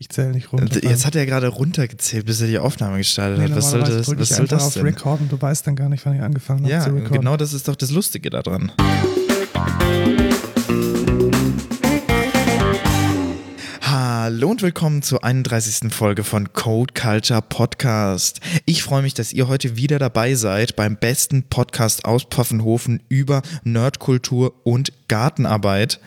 Ich zähle nicht runter. Jetzt hat er gerade runtergezählt, bis er die Aufnahme gestartet hat. Was soll das, was soll das auf denn? Record und du weißt dann gar nicht, wann ich angefangen habe Ja, zu recorden. genau das ist doch das Lustige daran. Hallo und willkommen zur 31. Folge von Code Culture Podcast. Ich freue mich, dass ihr heute wieder dabei seid beim besten Podcast aus Pfaffenhofen über Nerdkultur und Gartenarbeit.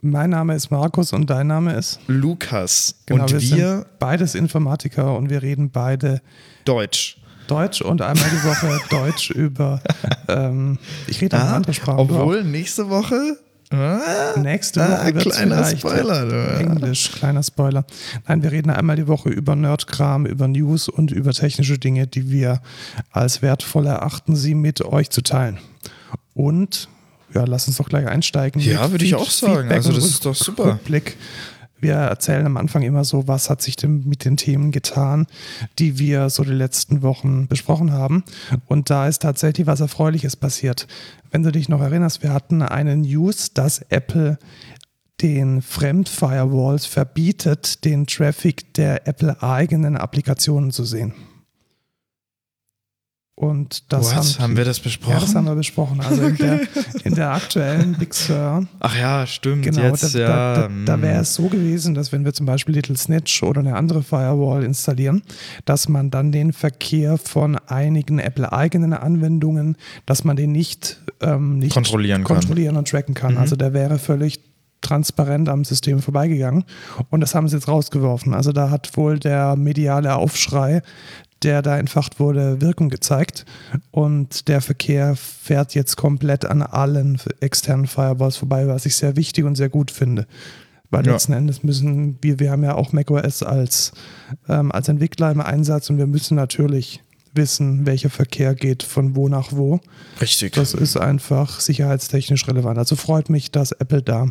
Mein Name ist Markus und dein Name ist? Lukas. Genau, und wir, wir, sind beides Informatiker und wir reden beide Deutsch. Deutsch und einmal die Woche Deutsch über, ähm, ich rede auch Ah, andere Sprachen. du Obwohl nächste Woche. Ah, auch. Nächste Woche ah, wird kleiner Spoiler. Englisch, kleiner Spoiler. Nein, wir reden einmal die Woche über Nerdkram, über News und über technische Dinge, die wir als wertvoll erachten, sie mit euch zu teilen. Und ja, lass uns doch gleich einsteigen. Ja, würde ich auch sagen. Feedback Also das ist doch super. Rückblick. Wir erzählen am Anfang immer so, was hat sich denn mit den Themen getan, die wir so die letzten Wochen besprochen haben. Und da ist tatsächlich was Erfreuliches passiert. Wenn du dich noch erinnerst, wir hatten eine News, dass Apple den Fremdfirewalls verbietet, den Traffic der Apple-eigenen Applikationen zu sehen. Und das Was? Haben wir das ja, besprochen? das haben wir besprochen. Also in der, in der aktuellen Big Sur Ach ja, stimmt. Genau, jetzt, da, ja, da, da, da mm. wäre es so gewesen, dass wenn wir zum Beispiel Little Snitch oder eine andere Firewall installieren, dass man dann den Verkehr von einigen Apple-eigenen Anwendungen, dass man den nicht, ähm, nicht Kontrollieren kann. kontrollieren und tracken kann. Mhm. Also der wäre völlig transparent am System vorbeigegangen und das haben sie jetzt rausgeworfen. Also da hat wohl der mediale Aufschrei, der da entfacht wurde, Wirkung gezeigt und der Verkehr fährt jetzt komplett an allen externen Firewalls vorbei, was ich sehr wichtig und sehr gut finde. Weil Ja. letzten Endes müssen wir, wir haben ja auch macOS als, ähm, als Entwickler im Einsatz und wir müssen natürlich wissen, welcher Verkehr geht von wo nach wo. Richtig. Das ist einfach sicherheitstechnisch relevant. Also freut mich, dass Apple da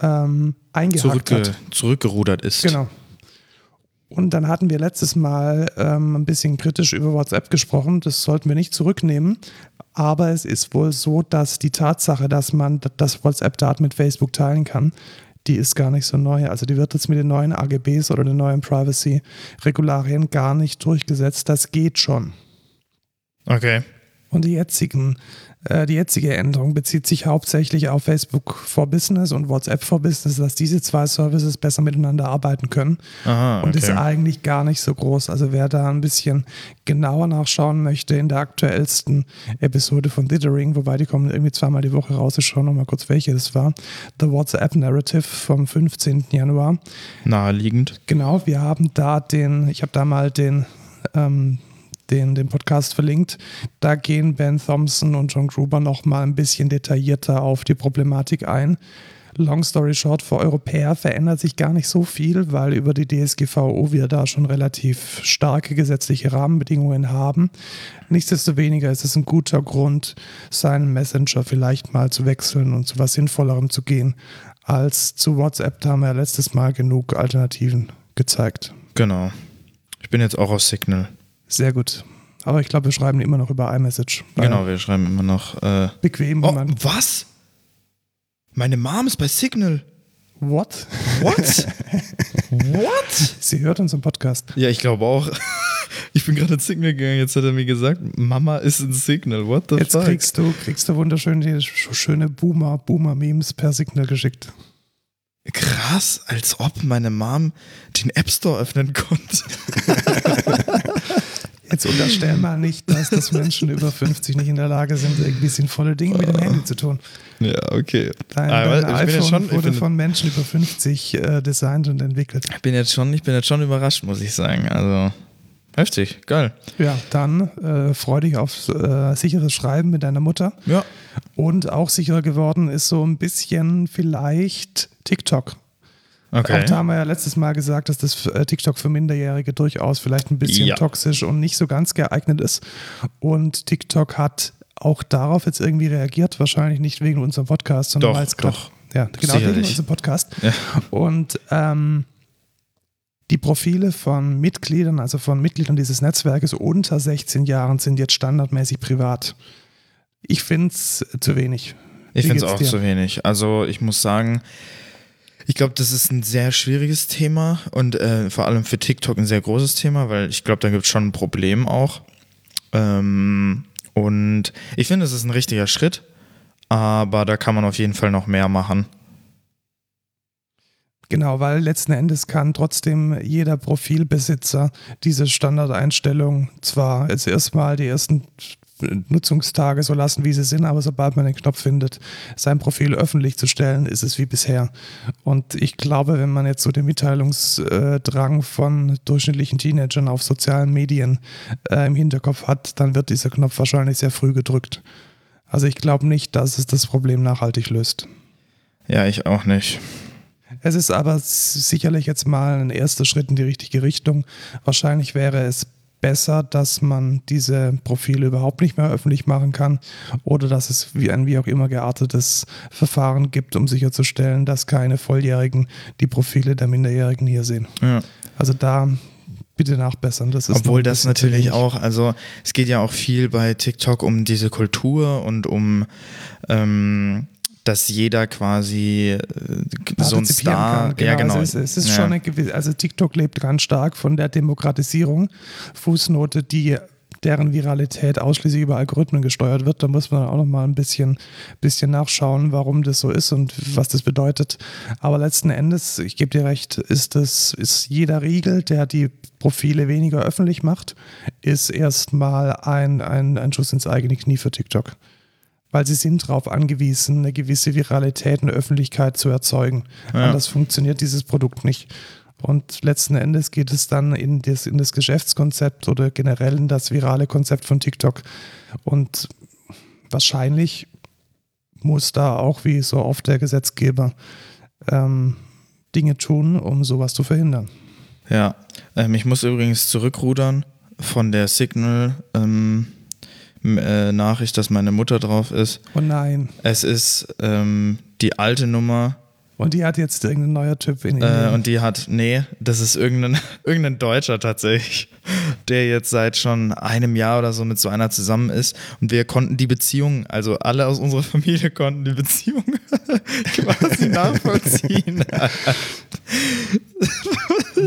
ähm, eingehakt Zurückge hat. zurückgerudert ist. Genau. Und dann hatten wir letztes Mal ähm, ein bisschen kritisch über WhatsApp gesprochen. Das sollten wir nicht zurücknehmen. Aber es ist wohl so, dass die Tatsache, dass man das WhatsApp-Daten mit Facebook teilen kann, die ist gar nicht so neu. Also die wird jetzt mit den neuen AGBs oder den neuen Privacy-Regularien gar nicht durchgesetzt. Das geht schon. Okay. Und die jetzigen, die jetzige Änderung bezieht sich hauptsächlich auf Facebook for Business und WhatsApp for Business, dass diese zwei Services besser miteinander arbeiten können. Aha, Und ist okay. eigentlich gar nicht so groß. Also wer da ein bisschen genauer nachschauen möchte, in der aktuellsten Episode von Dithering, wobei die kommen irgendwie zweimal die Woche raus, ich schaue nochmal kurz, welche das war. The WhatsApp Narrative vom 15. Januar. Naheliegend. Genau, wir haben da den, ich habe da mal den, ähm, den, den Podcast verlinkt. Da gehen Ben Thompson und John Gruber noch mal ein bisschen detaillierter auf die Problematik ein. Long story short, für Europäer verändert sich gar nicht so viel, weil über die DSGVO wir da schon relativ starke gesetzliche Rahmenbedingungen haben. Nichtsdestoweniger ist es ein guter Grund, seinen Messenger vielleicht mal zu wechseln und zu was Sinnvollerem zu gehen, als zu WhatsApp. Da haben wir letztes Mal genug Alternativen gezeigt. Genau. Ich bin jetzt auch aus Signal. Sehr gut. Aber ich glaube, wir schreiben immer noch über iMessage. Genau, wir schreiben immer noch. Äh, Bequem, oh, was? Meine Mom ist bei Signal. What? What? What? Sie hört unseren Podcast. Ja, ich glaube auch. Ich bin gerade ins Signal gegangen, jetzt hat er mir gesagt, Mama ist in Signal. What the Jetzt fuck? kriegst du, kriegst du wunderschön die sch- schöne Boomer, Boomer-Memes per Signal geschickt. Krass, als ob meine Mom den App Store öffnen konnte. Jetzt unterstell mal nicht, dass das Menschen über 50 nicht in der Lage sind, irgendwie sinnvolle Dinge mit dem Handy zu tun. Ja, okay. Dein, Aber dein ich bin iPhone jetzt schon, ich wurde bin, von Menschen über 50 äh, designt und entwickelt. ich bin jetzt schon, ich bin jetzt schon überrascht, muss ich sagen. Also heftig, geil. Ja, dann äh, freu dich auf äh, sicheres Schreiben mit deiner Mutter. Ja. Und auch sicherer geworden ist so ein bisschen vielleicht TikTok. Okay. Auch da haben wir ja letztes Mal gesagt, dass das äh, TikTok für Minderjährige durchaus vielleicht ein bisschen Ja. toxisch und nicht so ganz geeignet ist. Und TikTok hat auch darauf jetzt irgendwie reagiert, wahrscheinlich nicht wegen unserem Podcast, sondern weil es gerade doch. ja, genau wegen Sicherlich. unserem Podcast. Ja. Und ähm, die Profile von Mitgliedern, also von Mitgliedern dieses Netzwerkes unter 16 Jahren, sind jetzt standardmäßig privat. Ich finde es zu wenig. Ich finde es auch dir? zu wenig. Also ich muss sagen, Ich glaube, das ist ein sehr schwieriges Thema und äh, vor allem für TikTok ein sehr großes Thema, weil ich glaube, da gibt es schon ein Problem auch. Ähm, und ich finde, es ist ein richtiger Schritt, aber da kann man auf jeden Fall noch mehr machen. Genau, weil letzten Endes kann trotzdem jeder Profilbesitzer diese Standardeinstellung zwar jetzt erstmal die ersten Nutzungstage so lassen, wie sie sind, aber sobald man den Knopf findet, sein Profil öffentlich zu stellen, ist es wie bisher. Und ich glaube, wenn man jetzt so den Mitteilungsdrang von durchschnittlichen Teenagern auf sozialen Medien äh, im Hinterkopf hat, dann wird dieser Knopf wahrscheinlich sehr früh gedrückt. Also ich glaube nicht, dass es das Problem nachhaltig löst. Ja, ich auch nicht. Es ist aber sicherlich jetzt mal ein erster Schritt in die richtige Richtung. Wahrscheinlich wäre es besser, dass man diese Profile überhaupt nicht mehr öffentlich machen kann oder dass es wie ein wie auch immer geartetes Verfahren gibt, um sicherzustellen, dass keine Volljährigen die Profile der Minderjährigen hier sehen. Ja. Also da bitte nachbessern. Das Obwohl das natürlich auch, also es geht ja auch viel bei TikTok um diese Kultur und um ähm, dass jeder quasi äh, so ein Star, kann. Genau, ja genau. Also es, es ist ja. schon eine gewisse, also TikTok lebt ganz stark von der Demokratisierung. Fußnote, die deren Viralität ausschließlich über Algorithmen gesteuert wird. Da muss man auch noch mal ein bisschen, bisschen nachschauen, warum das so ist und was das bedeutet. Aber letzten Endes, ich gebe dir recht, ist das, ist jeder Riegel, der die Profile weniger öffentlich macht, ist erstmal ein, ein, ein Schuss ins eigene Knie für TikTok weil sie sind darauf angewiesen, eine gewisse Viralität in der Öffentlichkeit zu erzeugen. Ja. Anders funktioniert dieses Produkt nicht. Und letzten Endes geht es dann in das, in das Geschäftskonzept oder generell in das virale Konzept von TikTok. Und wahrscheinlich muss da auch, wie so oft der Gesetzgeber, ähm, Dinge tun, um sowas zu verhindern. Ja, ähm, ich muss übrigens zurückrudern von der Signal. Ähm äh, Nachricht, dass meine Mutter drauf ist. Oh nein. Es ist ähm, die alte Nummer. Und die hat jetzt irgendein neuer Typ in äh, Und die hat, nee, das ist irgendein, irgendein Deutscher tatsächlich, der jetzt seit schon einem Jahr oder so mit so einer zusammen ist. Und wir konnten die Beziehung, also alle aus unserer Familie konnten die Beziehung quasi nachvollziehen.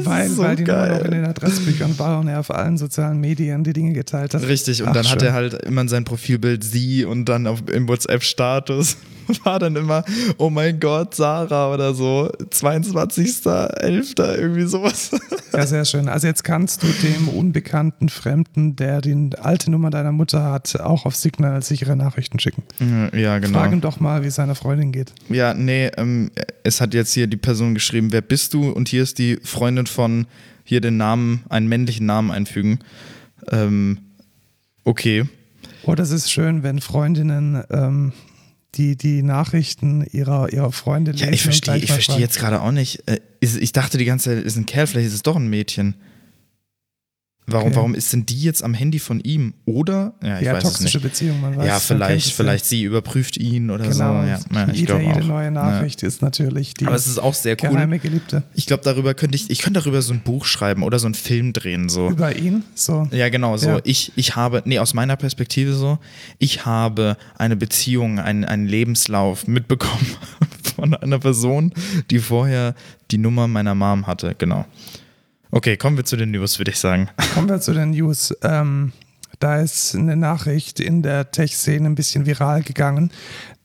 Weil, so weil die geil. nur noch in den Adressbüchern war und er auf allen sozialen Medien die Dinge geteilt hat. Richtig, und Ach, dann schön. hat er halt immer in sein Profilbild sie und dann auf, im WhatsApp-Status war dann immer, oh mein Gott, Sarah oder so, 22.11. irgendwie sowas. Ja, sehr schön. Also jetzt kannst du dem unbekannten Fremden, der die alte Nummer deiner Mutter hat, auch auf Signal sichere Nachrichten schicken. Mhm, ja, genau. Frag ihn doch mal, wie es seiner Freundin geht. Ja, nee, ähm, es hat jetzt hier die Person geschrieben, wer bist du? Und hier ist die Freundin von, hier den Namen, einen männlichen Namen einfügen. Ähm, okay. Oh, das ist schön, wenn Freundinnen ähm, die, die Nachrichten ihrer, ihrer Freunde lesen. Ja, ich verstehe ich jetzt gerade auch nicht. Äh, ich dachte die ganze Zeit, ist ein Kerl, vielleicht ist es doch ein Mädchen. Warum, okay. warum ist denn die jetzt am Handy von ihm? Oder? Ja, ich ja, weiß toxische es nicht. Beziehung, man weiß. Ja, vielleicht, vielleicht sie überprüft ihn oder genau. so. Ja, ja ich jede, jede neue Nachricht ja. ist natürlich die Aber es ist auch sehr cool. geheime Geliebte. Ich glaube, darüber könnte ich, ich könnte darüber so ein Buch schreiben oder so einen Film drehen. So. Über ihn? So. Ja, genau, so. Ich, ich habe, nee, aus meiner Perspektive so, ich habe eine Beziehung, einen, einen Lebenslauf mitbekommen von einer Person, die vorher die Nummer meiner Mom hatte, genau. Okay, kommen wir zu den News, würde ich sagen. Kommen wir zu den News. Ähm, da ist eine Nachricht in der Tech-Szene ein bisschen viral gegangen,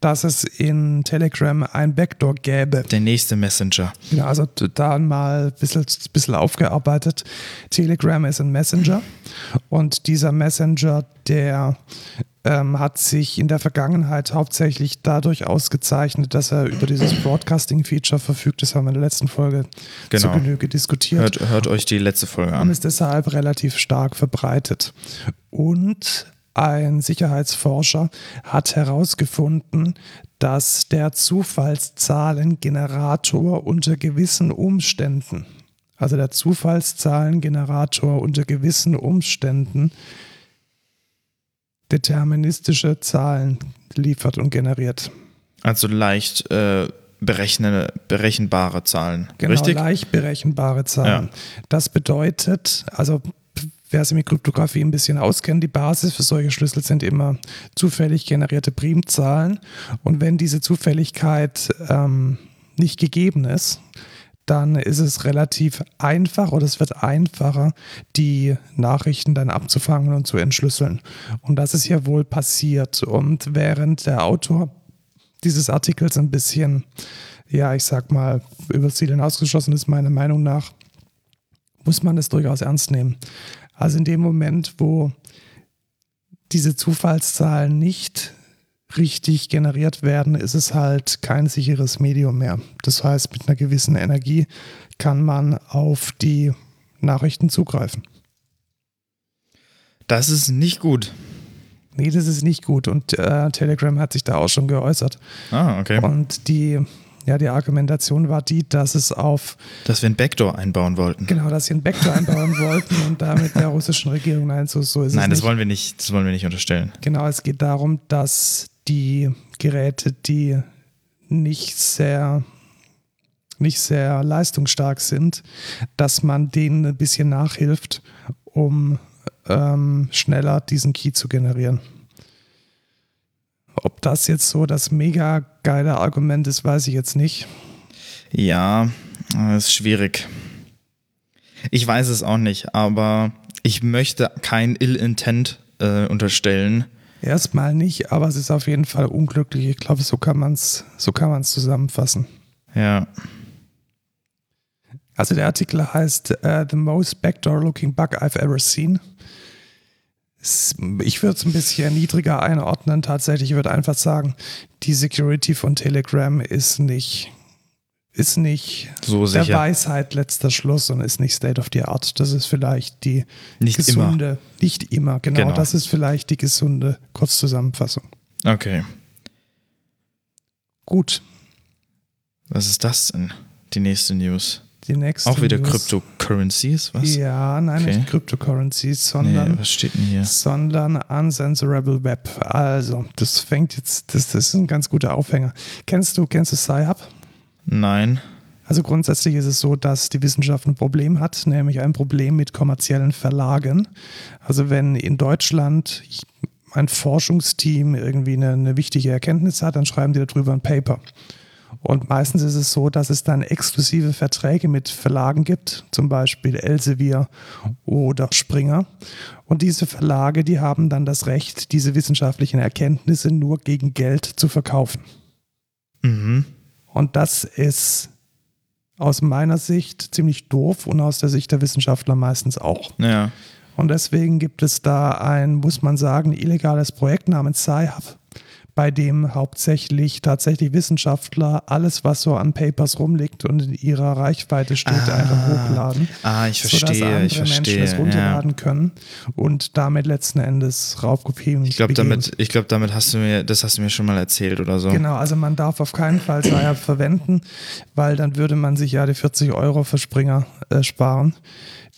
dass es in Telegram ein Backdoor gäbe. Der nächste Messenger. Ja, also da mal ein bisschen, bisschen aufgearbeitet. Telegram ist ein Messenger und dieser Messenger, der ähm, hat sich in der Vergangenheit hauptsächlich dadurch ausgezeichnet, dass er über dieses Broadcasting-Feature verfügt. Das haben wir in der letzten Folge genau. zu Genüge diskutiert. Hört, hört euch die letzte Folge an. Und ist deshalb relativ stark verbreitet. Und ein Sicherheitsforscher hat herausgefunden, dass der Zufallszahlengenerator unter gewissen Umständen, also der Zufallszahlengenerator unter gewissen Umständen deterministische Zahlen liefert und generiert. Also leicht äh, berechne, berechenbare Zahlen. Genau, richtig? leicht berechenbare Zahlen. Ja. Das bedeutet, also wer sich mit Kryptographie ein bisschen auskennt, die Basis für solche Schlüssel sind immer zufällig generierte Primzahlen. Und wenn diese Zufälligkeit ähm, nicht gegeben ist, dann ist es relativ einfach oder es wird einfacher, die Nachrichten dann abzufangen und zu entschlüsseln. Und das ist ja wohl passiert. Und während der Autor dieses Artikels ein bisschen, ja, ich sag mal, über Ziel hinausgeschossen ist, meiner Meinung nach, muss man es durchaus ernst nehmen. Also in dem Moment, wo diese Zufallszahlen nicht richtig generiert werden, ist es halt kein sicheres Medium mehr. Das heißt, mit einer gewissen Energie kann man auf die Nachrichten zugreifen. Das ist nicht gut. Nee, das ist nicht gut. Und äh, Telegram hat sich da auch schon geäußert. Ah, okay. Und die, ja, die Argumentation war die, dass es auf. Dass wir ein Backdoor einbauen wollten. Genau, dass sie ein Backdoor einbauen wollten und damit der russischen Regierung. Nein, so, so ist Nein, es das wollen wir nicht, das wollen wir nicht unterstellen. Genau, es geht darum, dass die Geräte, die nicht sehr nicht sehr leistungsstark sind, dass man denen ein bisschen nachhilft, um ähm, schneller diesen Key zu generieren. Ob das jetzt so das mega geile Argument ist, weiß ich jetzt nicht. Ja, das ist schwierig. Ich weiß es auch nicht, aber ich möchte kein Ill-Intent äh, unterstellen. Erstmal nicht, aber es ist auf jeden Fall unglücklich. Ich glaube, so kann man es so zusammenfassen. Ja. Also der Artikel heißt uh, The Most Backdoor-Looking Bug I've Ever Seen. Ich würde es ein bisschen niedriger einordnen. Tatsächlich würde einfach sagen, die Security von Telegram ist nicht, ist nicht so der Weisheit letzter Schluss und ist nicht State of the Art. Das ist vielleicht die nicht gesunde, immer. nicht immer, genau, genau. Das ist vielleicht die gesunde Kurzzusammenfassung. Okay. Gut. Was ist das denn? Die nächste News. Die nächste Auch wieder News. Cryptocurrencies, was? Ja, nein, Okay. nicht Cryptocurrencies, sondern, Nee, was steht denn hier? sondern Uncensorable Web. Also, das fängt jetzt, das, das ist ein ganz guter Aufhänger. Kennst du, kennst du Sci-Hub? Nein. Also grundsätzlich ist es so, dass die Wissenschaft ein Problem hat, nämlich ein Problem mit kommerziellen Verlagen. Also wenn in Deutschland ein Forschungsteam irgendwie eine, eine wichtige Erkenntnis hat, dann schreiben die darüber ein Paper. Und meistens ist es so, dass es dann exklusive Verträge mit Verlagen gibt, zum Beispiel Elsevier oder Springer. Und diese Verlage, die haben dann das Recht, diese wissenschaftlichen Erkenntnisse nur gegen Geld zu verkaufen. Mhm. Und das ist aus meiner Sicht ziemlich doof und aus der Sicht der Wissenschaftler meistens auch. Ja. Und deswegen gibt es da ein, muss man sagen, illegales Projekt namens Sci-Hub, bei dem hauptsächlich tatsächlich Wissenschaftler alles, was so an Papers rumliegt und in ihrer Reichweite steht, Ah. einfach hochladen. Ah, ich sodass verstehe, andere ich Menschen verstehe. es Ja. runterladen können und damit letzten Endes Raubkopien Ich glaube, damit, ich glaube, damit hast du mir, das hast du mir schon mal erzählt oder so. Genau, also man darf auf keinen Fall Sci-Hub verwenden, weil dann würde man sich ja die 40 Euro für Springer äh, sparen,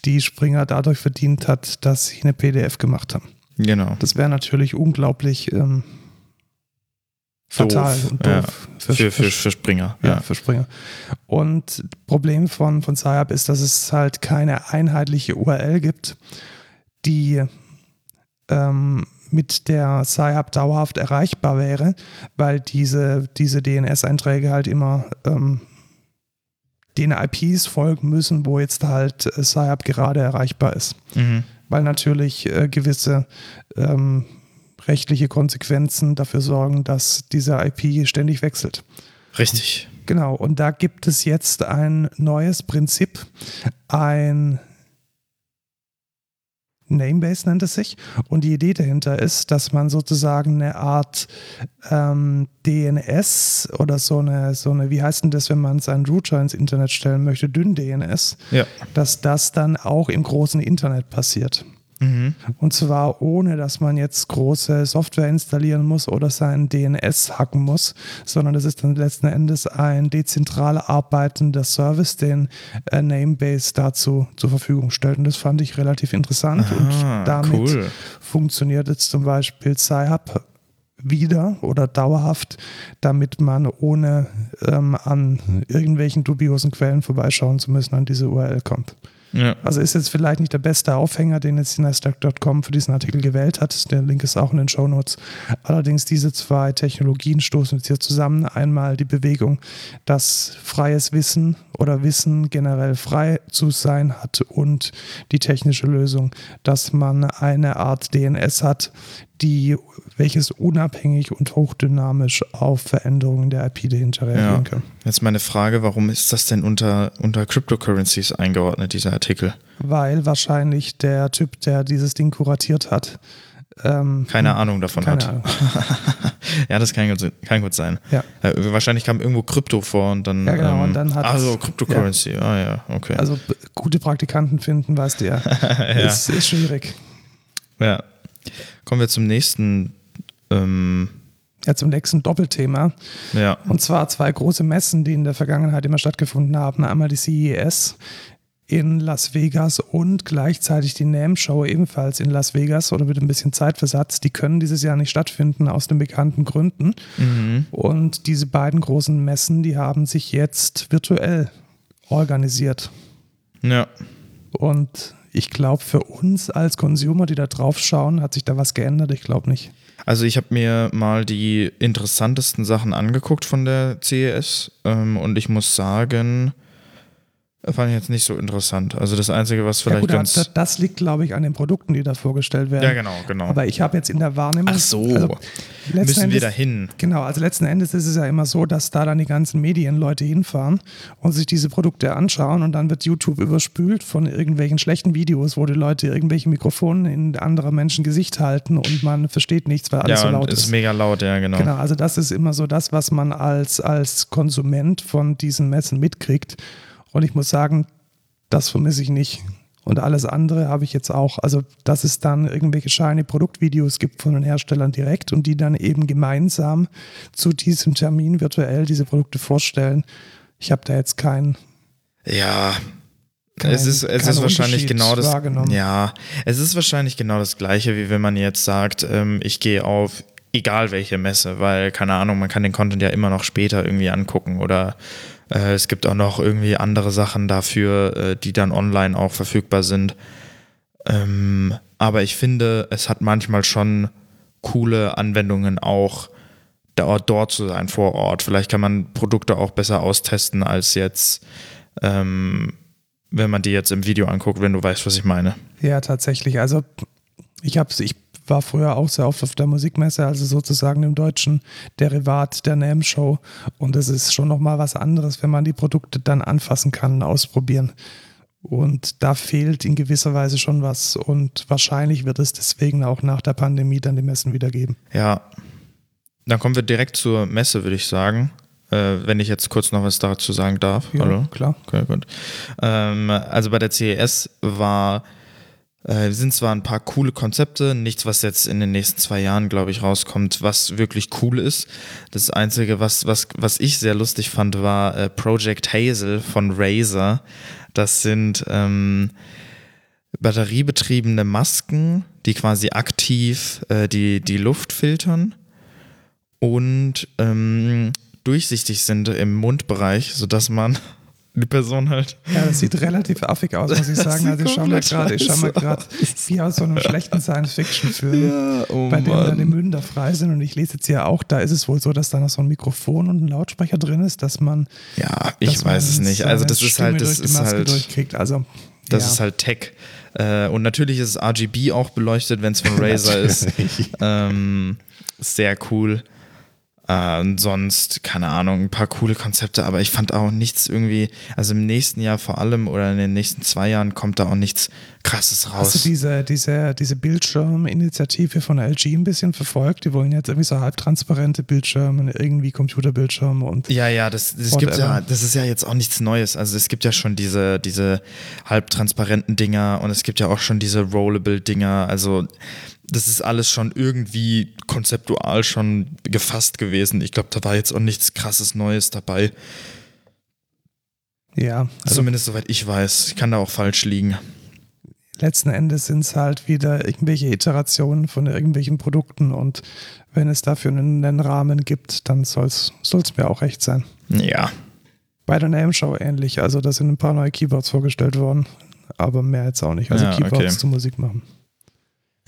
die Springer dadurch verdient hat, dass sie eine PDF gemacht haben. Genau. Das wäre natürlich unglaublich ähm, fatal Doof, und ja. doof Für, für, für Springer. ja, Ja. für Springer. Und Problem von, von Sci-Hub ist, dass es halt keine einheitliche URL gibt, die ähm, mit der Sci-Hub dauerhaft erreichbar wäre, weil diese, diese DNS-Einträge halt immer ähm, den IPs folgen müssen, wo jetzt halt äh, Sci-Hub gerade erreichbar ist. Mhm. Weil natürlich äh, gewisse ähm, rechtliche Konsequenzen dafür sorgen, dass diese IP ständig wechselt. Richtig. Genau, und da gibt es jetzt ein neues Prinzip, ein Namebase nennt es sich. Und die Idee dahinter ist, dass man sozusagen eine Art ähm, DNS oder so eine, so eine, wie heißt denn das, wenn man seinen Router ins Internet stellen möchte, dünn DNS, Ja. dass das dann auch im großen Internet passiert. Mhm. Und zwar ohne, dass man jetzt große Software installieren muss oder seinen DNS hacken muss, sondern das ist dann letzten Endes ein dezentral arbeitender Service, den äh, Namebase dazu zur Verfügung stellt. Und das fand ich relativ interessant. Ah, und damit cool. funktioniert jetzt zum Beispiel Sci-Hub wieder oder dauerhaft, damit man ohne ähm, an irgendwelchen dubiosen Quellen vorbeischauen zu müssen an diese URL kommt. Ja. Also ist jetzt vielleicht nicht der beste Aufhänger, den jetzt Nasdaq.com für diesen Artikel gewählt hat. Der Link ist auch in den Show Notes. Allerdings diese zwei Technologien stoßen jetzt hier zusammen. Einmal die Bewegung, dass freies Wissen oder Wissen generell frei zu sein hat und die technische Lösung, dass man eine Art DNS hat, die, welches unabhängig und hochdynamisch auf Veränderungen der IP dahinter reagieren Ja. kann. Jetzt meine Frage, warum ist das denn unter, unter Cryptocurrencies eingeordnet, dieser Artikel? Weil wahrscheinlich der Typ, der dieses Ding kuratiert hat, ähm, Keine Ahnung davon keine hat. Ahnung. ja, das kann gut, kann gut sein. Ja. Äh, wahrscheinlich kam irgendwo Krypto vor und dann. Ja, genau, ähm, und dann hat- Ach so, Cryptocurrency. Ah ja, okay. Also gute Praktikanten finden, weißt du ja. ist, ist schwierig. ja. Kommen wir zum nächsten. Ähm, Ja, zum nächsten Doppelthema. ja. Und zwar zwei große Messen, die in der Vergangenheit immer stattgefunden haben. Einmal die CES in Las Vegas und gleichzeitig die NAM Show ebenfalls in Las Vegas oder mit ein bisschen Zeitversatz. Die können dieses Jahr nicht stattfinden aus den bekannten Gründen. Mhm. Und diese beiden großen Messen, die haben sich jetzt virtuell organisiert. Ja. Und ich glaube, für uns als Consumer, die da drauf schauen, hat sich da was geändert. Ich glaube nicht. Also ich habe mir mal die interessantesten Sachen angeguckt von der CES ähm, und ich muss sagen, fand ich jetzt nicht so interessant. Also das Einzige, was Ja, vielleicht gut, ganz... das, das liegt, glaube ich, an den Produkten, die da vorgestellt werden. ja, genau, genau. Aber ich habe jetzt in der Wahrnehmung. Ach so, also müssen wir Endes- dahin. Genau, also letzten Endes ist es ja immer so, dass da dann die ganzen Medienleute hinfahren und sich diese Produkte anschauen und dann wird YouTube überspült von irgendwelchen schlechten Videos, wo die Leute irgendwelche Mikrofone in anderer Menschen Gesicht halten und man versteht nichts, weil alles Ja, so und laut ist ist. mega laut, ja, genau. Genau, also das ist immer so das, was man als, als Konsument von diesen Messen mitkriegt. Und ich muss sagen, das vermisse ich nicht. Und alles andere habe ich jetzt auch. Also, dass es dann irgendwelche shiny Produktvideos gibt von den Herstellern direkt und die dann eben gemeinsam zu diesem Termin virtuell diese Produkte vorstellen. Ich habe da jetzt keinen. Ja, Kein- es ist, es ist wahrscheinlich genau das. Ja, es ist wahrscheinlich genau das Gleiche, wie wenn man jetzt sagt, ähm, ich gehe auf egal welche Messe, weil keine Ahnung, man kann den Content ja immer noch später irgendwie angucken oder äh, es gibt auch noch irgendwie andere Sachen dafür, äh, die dann online auch verfügbar sind. Ähm, aber ich finde, es hat manchmal schon coole Anwendungen auch dort, dort zu sein vor Ort. Vielleicht kann man Produkte auch besser austesten als jetzt, ähm, wenn man die jetzt im Video anguckt, wenn du weißt, was ich meine. Ja, tatsächlich. Also, ich habe ich war früher auch sehr oft auf der Musikmesse, also sozusagen im deutschen Derivat der NAM Show. Und es ist schon nochmal was anderes, wenn man die Produkte dann anfassen kann, ausprobieren. Und da fehlt in gewisser Weise schon was. Und wahrscheinlich wird es deswegen auch nach der Pandemie dann die Messen wieder geben. Ja, dann kommen wir direkt zur Messe, würde ich sagen. Äh, wenn ich jetzt kurz noch was dazu sagen darf. Ja, Hallo? klar. Okay, gut. Ähm, also bei der CES war, äh, sind zwar ein paar coole Konzepte, nichts, was jetzt in den nächsten zwei Jahren, glaube ich, rauskommt, was wirklich cool ist. Das Einzige, was, was, was ich sehr lustig fand, war äh, Project Hazel von Razer. Das sind ähm, batteriebetriebene Masken, die quasi aktiv äh, die, die Luft filtern und ähm, durchsichtig sind im Mundbereich, sodass man die Person halt. Ja, das sieht relativ affig aus, muss ich sagen. Also ich mir komplett gerade, ich mir scheiße gerade wie aus so einem schlechten Science-Fiction-Film. oh bei dem dann die Münder frei sind. Und ich lese jetzt hier auch, da ist es wohl so, dass da noch so ein Mikrofon und ein Lautsprecher drin ist, dass man. Ja, ich weiß es nicht. Also das ist Stimme halt, das durch die ist Maske halt, durchkriegt. Also, das ja. ist halt Tech. Äh, und natürlich ist es RGB auch beleuchtet, wenn es von Razer ist. Ähm, sehr cool. Äh, sonst, keine Ahnung, ein paar coole Konzepte, aber ich fand auch nichts irgendwie, also im nächsten Jahr vor allem oder in den nächsten zwei Jahren kommt da auch nichts krasses raus. Hast du diese, diese, diese Bildschirminitiative von LG ein bisschen verfolgt? Die wollen jetzt irgendwie so halbtransparente Bildschirme, irgendwie Computerbildschirme und Ja, ja, das, das gibt ja, das ist ja jetzt auch nichts Neues. Also es gibt ja schon diese, diese halbtransparenten Dinger und es gibt ja auch schon diese Rollable-Dinger. Also das ist alles schon irgendwie konzeptual schon gefasst gewesen. Ich glaube, da war jetzt auch nichts krasses Neues dabei. ja, also Zumindest soweit ich weiß. Ich kann da auch falsch liegen. letzten Endes sind es halt wieder irgendwelche Iterationen von irgendwelchen Produkten und wenn es dafür einen, einen Rahmen gibt, dann soll es mir auch recht sein. Ja. Bei der Name Show ähnlich, also da sind ein paar neue Keyboards vorgestellt worden. aber mehr jetzt auch nicht. Also Ja, Keyboards okay. zu Musik machen.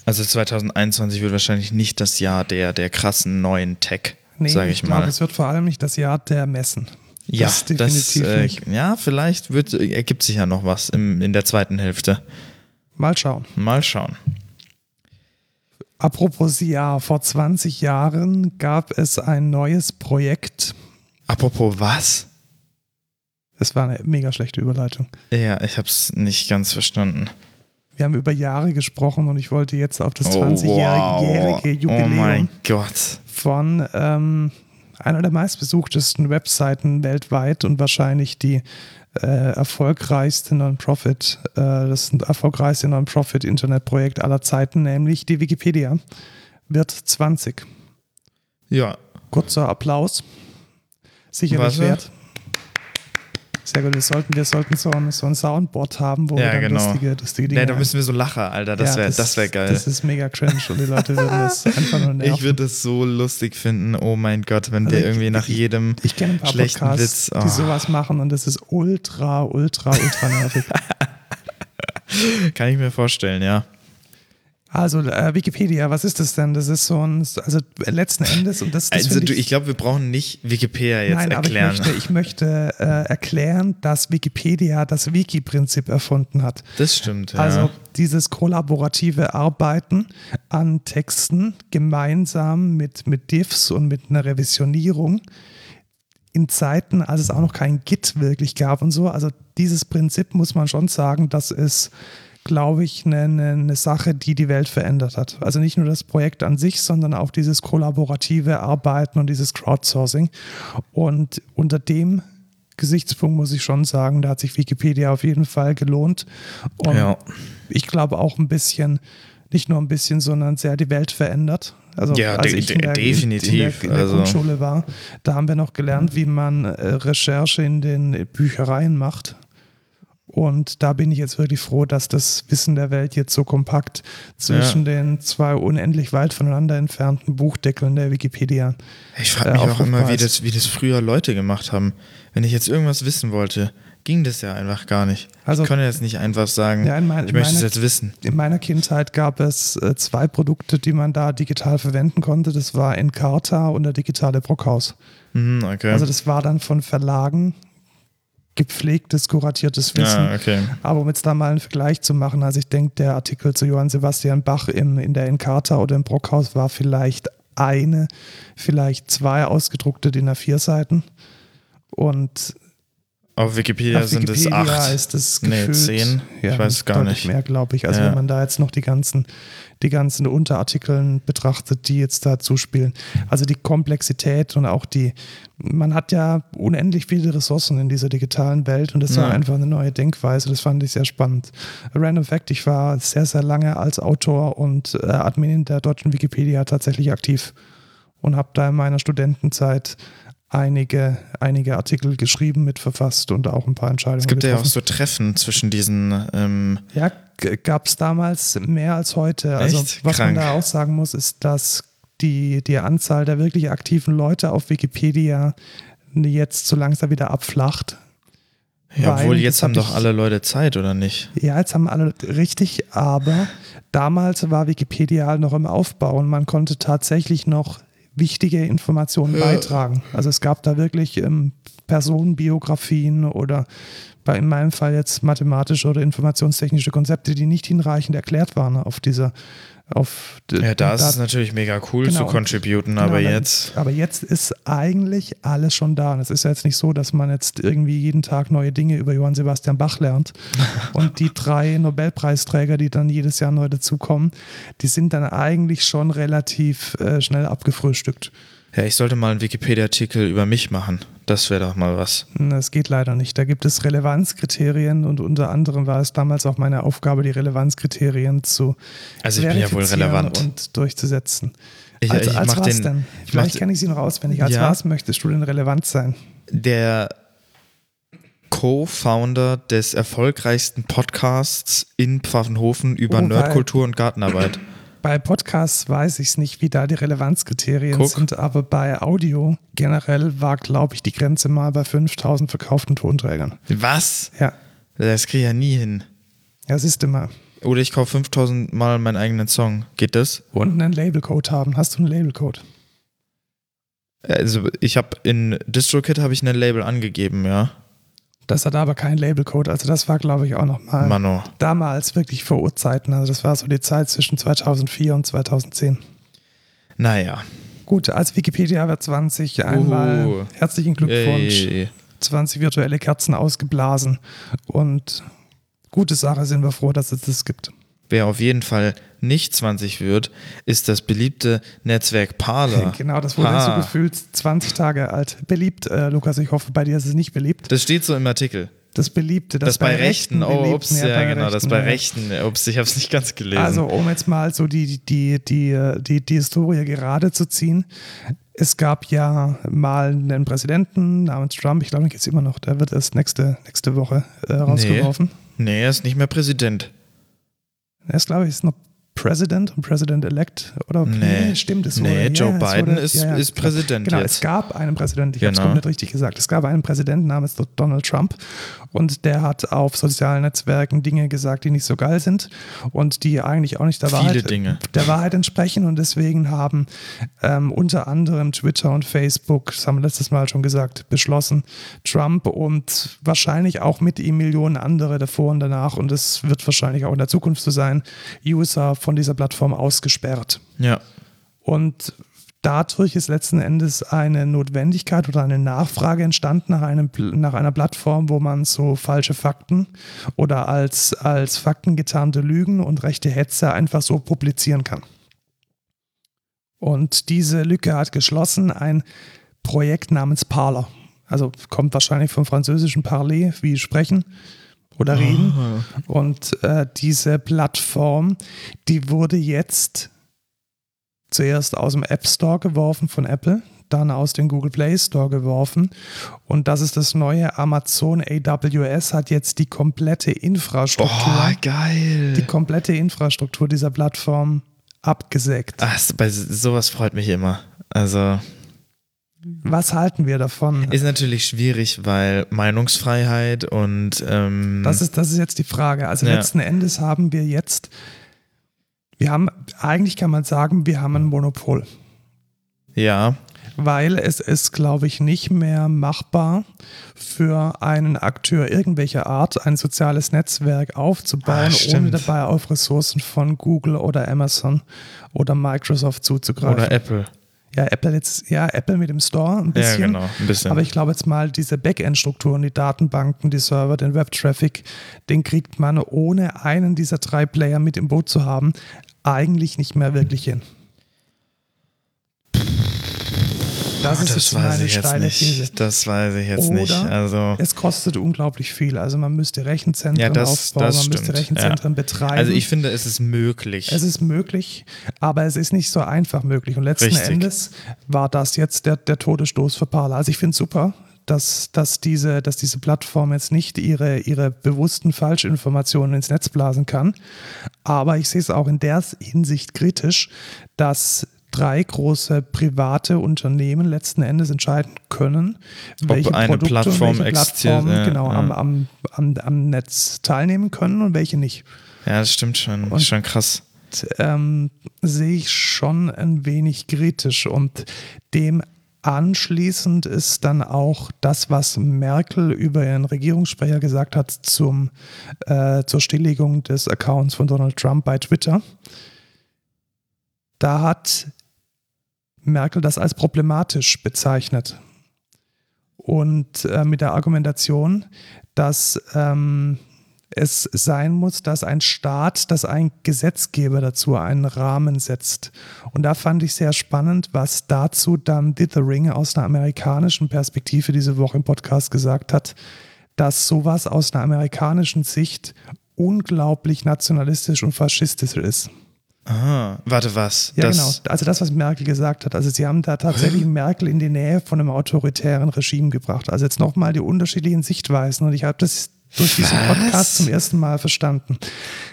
Also 2021 wird wahrscheinlich nicht das Jahr der, der krassen neuen Tech, Nee, sage ich, glaube, mal. es wird vor allem nicht das Jahr der Messen. ja, das das, äh, ja, vielleicht wird, ergibt sich ja noch was im, in der zweiten Hälfte. Mal schauen. Mal schauen. Apropos Jahr, vor 20 Jahren gab es ein neues Projekt. Apropos was? Es war eine mega schlechte Überleitung. Ja, ich habe es nicht ganz verstanden. Wir haben über Jahre gesprochen und ich wollte jetzt auf das Oh, 20-jährige Oh Jubiläum Gott. von ähm, einer der meistbesuchtesten Webseiten weltweit und wahrscheinlich die äh, erfolgreichste Non-Profit, äh, das erfolgreichste Non-Profit-Internetprojekt aller Zeiten, nämlich die Wikipedia, wird 20. Ja, Kurzer Applaus. Sicherlich Warte. wert. Sehr gut, wir sollten, wir sollten so ein, so ein Soundboard haben, wo wir Ja, dann genau. lustige, lustige Dinge nee, da müssen wir so Lacher, Alter. Das Ja, wäre das wär geil. Das ist mega cringe und die Leute würden das einfach nur nerven. ich würde es so lustig finden. Oh mein Gott, wenn Also der ich- irgendwie nach ich- jedem. Ich ein paar schlechten Podcasts, Witz, oh. die sowas machen und das ist ultra, ultra, ultra nervig. Kann ich mir vorstellen, ja. Also äh, Wikipedia, was ist das denn? Das ist so ein, also letzten Endes und das, das Also du, ich glaube, wir brauchen nicht Wikipedia jetzt Nein, erklären. aber ich möchte, ich möchte äh, erklären, dass Wikipedia das Wiki-Prinzip erfunden hat. das stimmt, ja. Also dieses kollaborative Arbeiten an Texten gemeinsam mit, mit Diffs und mit einer Revisionierung in Zeiten, als es auch noch kein Git wirklich gab und so. Also dieses Prinzip muss man schon sagen, das ist, glaube ich, eine, eine, Sache, die die Welt verändert hat. Also nicht nur das Projekt an sich, sondern auch dieses kollaborative Arbeiten und dieses Crowdsourcing. Und unter dem Gesichtspunkt muss ich schon sagen, da hat sich Wikipedia auf jeden Fall gelohnt. Und ja. ich glaube auch ein bisschen, nicht nur ein bisschen, sondern sehr die Welt verändert. Also Ja, als de- ich in de- der, definitiv. In der, in der Also- Grundschule war, da haben wir noch gelernt, wie man äh, Recherche in den Büchereien macht. Und da bin ich jetzt wirklich froh, dass das Wissen der Welt jetzt so kompakt zwischen den zwei unendlich weit voneinander entfernten Buchdeckeln der Wikipedia. Ich frage äh, mich auch immer, wie das, wie das früher Leute gemacht haben. Wenn ich jetzt irgendwas wissen wollte, ging das ja einfach gar nicht. Also- ich konnte jetzt nicht einfach sagen, Ja, in mein- ich möchte es meine- jetzt wissen. In meiner Kindheit gab es äh, zwei Produkte, die man da digital verwenden konnte. Das war Encarta und der digitale Brockhaus. Mhm, okay. Also das war dann von Verlagen gepflegtes, kuratiertes Wissen. ja, okay. Aber um jetzt da mal einen Vergleich zu machen, also ich denke, der Artikel zu Johann Sebastian Bach im, in der Encarta oder im Brockhaus war vielleicht eine, vielleicht zwei ausgedruckte DIN A4-Seiten. Und Auf Wikipedia auf sind es acht. ist es Nee, zehn. Ich weiß es gar nicht. mehr, glaube ich. Also Ja. wenn man da jetzt noch die ganzen, die ganzen Unterartikeln betrachtet, die jetzt da zuspielen. Also die Komplexität und auch die, man hat ja unendlich viele Ressourcen in dieser digitalen Welt und das war Ja. einfach eine neue Denkweise. Das fand ich sehr spannend. Random Fact, ich war sehr, sehr lange als Autor und äh, Admin in der deutschen Wikipedia tatsächlich aktiv und habe da in meiner Studentenzeit einige, einige Artikel geschrieben, mitverfasst und auch ein paar Entscheidungen Es gibt ja auch getroffen. so Treffen zwischen diesen, ähm, Ja, gab es damals mehr als heute. Also Echt? was Krank. man da auch sagen muss, ist, dass die, die Anzahl der wirklich aktiven Leute auf Wikipedia jetzt so langsam wieder abflacht. ja, obwohl jetzt hab haben doch alle Leute Zeit, oder nicht? Ja, jetzt haben alle richtig, aber damals war Wikipedia halt noch im Aufbau und man konnte tatsächlich noch wichtige Informationen Ja. beitragen. Also es gab da wirklich ähm, Personenbiografien oder bei, in meinem Fall jetzt mathematische oder informationstechnische Konzepte, die nicht hinreichend erklärt waren auf dieser auf Ja, da ist es natürlich mega cool Genau. zu contributen, Genau, aber jetzt. Aber jetzt ist eigentlich alles schon da. Und es ist ja jetzt nicht so, dass man jetzt irgendwie jeden Tag neue Dinge über Johann Sebastian Bach lernt. Und die drei Nobelpreisträger, die dann jedes Jahr neu dazukommen, die sind dann eigentlich schon relativ äh, schnell abgefrühstückt. Ja, ich sollte mal einen Wikipedia-Artikel über mich machen. Das wäre doch mal was. Das geht leider nicht. Da gibt es Relevanzkriterien und unter anderem war es damals auch meine Aufgabe, die Relevanzkriterien zu Also ich bin ja wohl relevant. und durchzusetzen. Ich, als ich als was den, denn? Vielleicht kenne ich sie noch auswendig. Als Ja. was möchtest du denn relevant sein? der Co-Founder des erfolgreichsten Podcasts in Pfaffenhofen über Oh, Nerdkultur und Gartenarbeit. Bei Podcasts weiß ich es nicht, wie da die Relevanzkriterien Guck. sind, aber bei Audio generell war, glaube ich, die Grenze mal bei 5000 verkauften Tonträgern. Was? Ja. Das kriege ich ja nie hin. Ja, siehst du mal. Oder ich kaufe 5000 Mal meinen eigenen Song. Geht das? Und einen Labelcode haben. Hast du einen Labelcode? Also ich habe in DistroKit habe ich ein Label angegeben, ja. Das hat aber keinen Labelcode. Also das war, glaube ich, auch nochmal Mano. damals wirklich vor Urzeiten. Also das war so die Zeit zwischen 2004 und 2010. Naja. Gut, als Wikipedia wird 20 einmal Uhu. herzlichen Glückwunsch. Ey. 20 virtuelle Kerzen ausgeblasen. Und gute Sache sind wir froh, dass es das gibt. Wer auf jeden Fall nicht 20 wird, ist das beliebte Netzwerk Parler. Genau, das wurde Ah. so gefühlt 20 Tage alt. Beliebt, äh, Lukas, ich hoffe, bei dir ist es nicht beliebt. Das steht so im Artikel. Das Beliebte, das, Das, bei Rechten, oh, Beliebten, ups, ja, bei genau, das Rechten, bei ja. Rechten, ups, ich habe es nicht ganz gelesen. Also, um jetzt mal so die, die, die, die, die Historie gerade zu ziehen. Es gab ja mal einen Präsidenten namens Trump, ich glaube, den gibt es immer noch, der wird erst nächste, nächste Woche äh, rausgeworfen. nee, er ist nicht mehr Präsident. Ist, glaube ich, ist noch President und President-elect. Oder Nee. stimmt es Nee, wurde- Joe es Biden wurde- ist- ist genau. Präsident Genau, jetzt. es gab einen Präsidenten, ich habe es Genau. komplett richtig gesagt. Es gab einen Präsidenten namens Donald Trump und der hat auf sozialen Netzwerken Dinge gesagt, die nicht so geil sind und die eigentlich auch nicht der Viele Wahrheit, Dinge. der Wahrheit entsprechen und deswegen haben ähm, unter anderem Twitter und Facebook, das haben wir letztes Mal schon gesagt, beschlossen, Trump und wahrscheinlich auch mit ihm Millionen andere davor und danach und es wird wahrscheinlich auch in der Zukunft so sein, User von dieser Plattform ausgesperrt. Ja. Und dadurch ist letzten Endes eine Notwendigkeit oder eine Nachfrage entstanden nach, einem, nach einer Plattform, wo man so falsche Fakten oder als, als Fakten getarnte Lügen und rechte Hetze einfach so publizieren kann. Und diese Lücke hat geschlossen ein Projekt namens Parler. Also kommt wahrscheinlich vom französischen Parler, wie sprechen oder reden. Und äh, diese Plattform, die wurde jetzt zuerst aus dem App Store geworfen von Apple, dann aus dem Google Play Store geworfen. Und das ist das neue Amazon AWS, hat jetzt die komplette Infrastruktur, Boah, geil. die komplette Infrastruktur dieser Plattform abgesägt. Ach, bei sowas freut mich immer. Also Was halten wir davon? ist natürlich schwierig, weil Meinungsfreiheit und ähm, Das ist, das ist jetzt die Frage. Also Ja. letzten Endes haben wir jetzt, wir haben, eigentlich kann man sagen, wir haben ein Monopol. ja, weil es ist, glaube ich, nicht mehr machbar für einen Akteur irgendwelcher Art, ein soziales Netzwerk aufzubauen, Ah, ohne dabei auf Ressourcen von Google oder Amazon oder Microsoft zuzugreifen. oder Apple. Ja, Apple jetzt, ja, Apple mit dem Store ein bisschen. Ja, genau, ein bisschen. Aber ich glaube jetzt mal, diese Backend-Strukturen, die Datenbanken, die Server, den Web-Traffic, den kriegt man ohne einen dieser drei Player mit im Boot zu haben, eigentlich nicht mehr wirklich hin. Das ist das weiß ich jetzt steile nicht. Das weiß ich jetzt Oder nicht. Also Es kostet unglaublich viel. Also man müsste Rechenzentren ja, das, aufbauen, das man stimmt. müsste Rechenzentren ja. betreiben. Also ich finde, es ist möglich. Es ist möglich, aber es ist nicht so einfach möglich. Und letzten Richtig. Endes war das jetzt der, der Todesstoß für Parler. Also ich finde es super, dass, dass, diese, dass diese Plattform jetzt nicht ihre, ihre bewussten Falschinformationen ins Netz blasen kann. Aber ich sehe es auch in der Hinsicht kritisch, dass drei große private Unternehmen letzten Endes entscheiden können, welche eine Produkte Plattform welche existiert, Plattformen ja, genau ja. Am, am, am, am Netz teilnehmen können und welche nicht. ja, das stimmt schon. Und- ist schon krass. ähm, sehe ich schon ein wenig kritisch und dem anschließend ist dann auch das, was Merkel über ihren Regierungssprecher gesagt hat zum, äh, zur Stilllegung des Accounts von Donald Trump bei Twitter. Da hat Merkel das als problematisch bezeichnet und äh, mit der Argumentation, dass ähm, es sein muss, dass ein Staat, dass ein Gesetzgeber dazu einen Rahmen setzt. Und da fand ich sehr spannend, was dazu dann Dithering aus einer amerikanischen Perspektive diese Woche im Podcast gesagt hat, dass sowas aus einer amerikanischen Sicht unglaublich nationalistisch und faschistisch ist. Aha. Warte, was? Ja, das, genau. Also das, was Merkel gesagt hat. Also sie haben da tatsächlich Merkel in die Nähe von einem autoritären Regime gebracht. Also jetzt nochmal die unterschiedlichen Sichtweisen. Und ich habe das durch diesen Was? Podcast zum ersten Mal verstanden.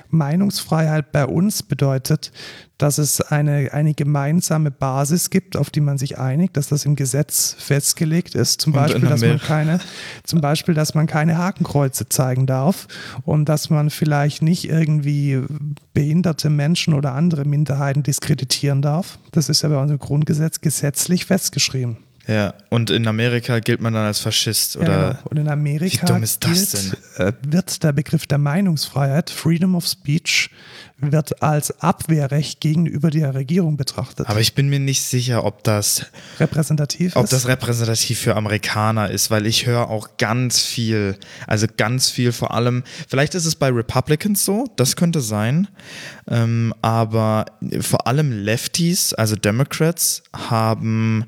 Meinungsfreiheit bei uns bedeutet, dass es eine, eine gemeinsame Basis gibt, auf die man sich einigt, dass das im Gesetz festgelegt ist. Zum Beispiel, dass man keine, zum Beispiel, dass man keine Hakenkreuze zeigen darf und dass man vielleicht nicht irgendwie behinderte Menschen oder andere Minderheiten diskreditieren darf. Das ist ja bei unserem Grundgesetz gesetzlich festgeschrieben. Ja, und in Amerika gilt man dann als Faschist, oder? Ja, genau. Und in Amerika gilt, äh, wird der Begriff der Meinungsfreiheit, Freedom of Speech, wird als Abwehrrecht gegenüber der Regierung betrachtet. Aber ich bin mir nicht sicher, ob das repräsentativ ob ist. das repräsentativ für Amerikaner ist, weil ich höre auch ganz viel, also ganz viel vor allem, vielleicht ist es bei Republicans so, das könnte sein, ähm, aber vor allem Lefties, also Democrats, haben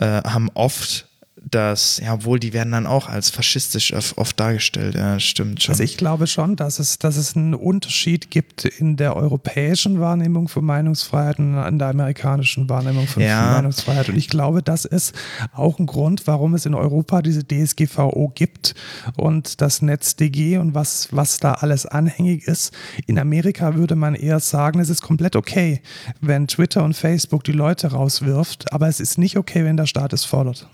äh, haben oft das, ja, obwohl die werden dann auch als faschistisch oft dargestellt, ja, stimmt schon. Also ich glaube schon, dass es, dass es einen Unterschied gibt in der europäischen Wahrnehmung von Meinungsfreiheit und in der amerikanischen Wahrnehmung von ja. Meinungsfreiheit. Und ich glaube, das ist auch ein Grund, warum es in Europa diese DSGVO gibt und das NetzDG und was, was da alles anhängig ist. In Amerika würde man eher sagen, es ist komplett okay, wenn Twitter und Facebook die Leute rauswirft, aber es ist nicht okay, wenn der Staat es fordert.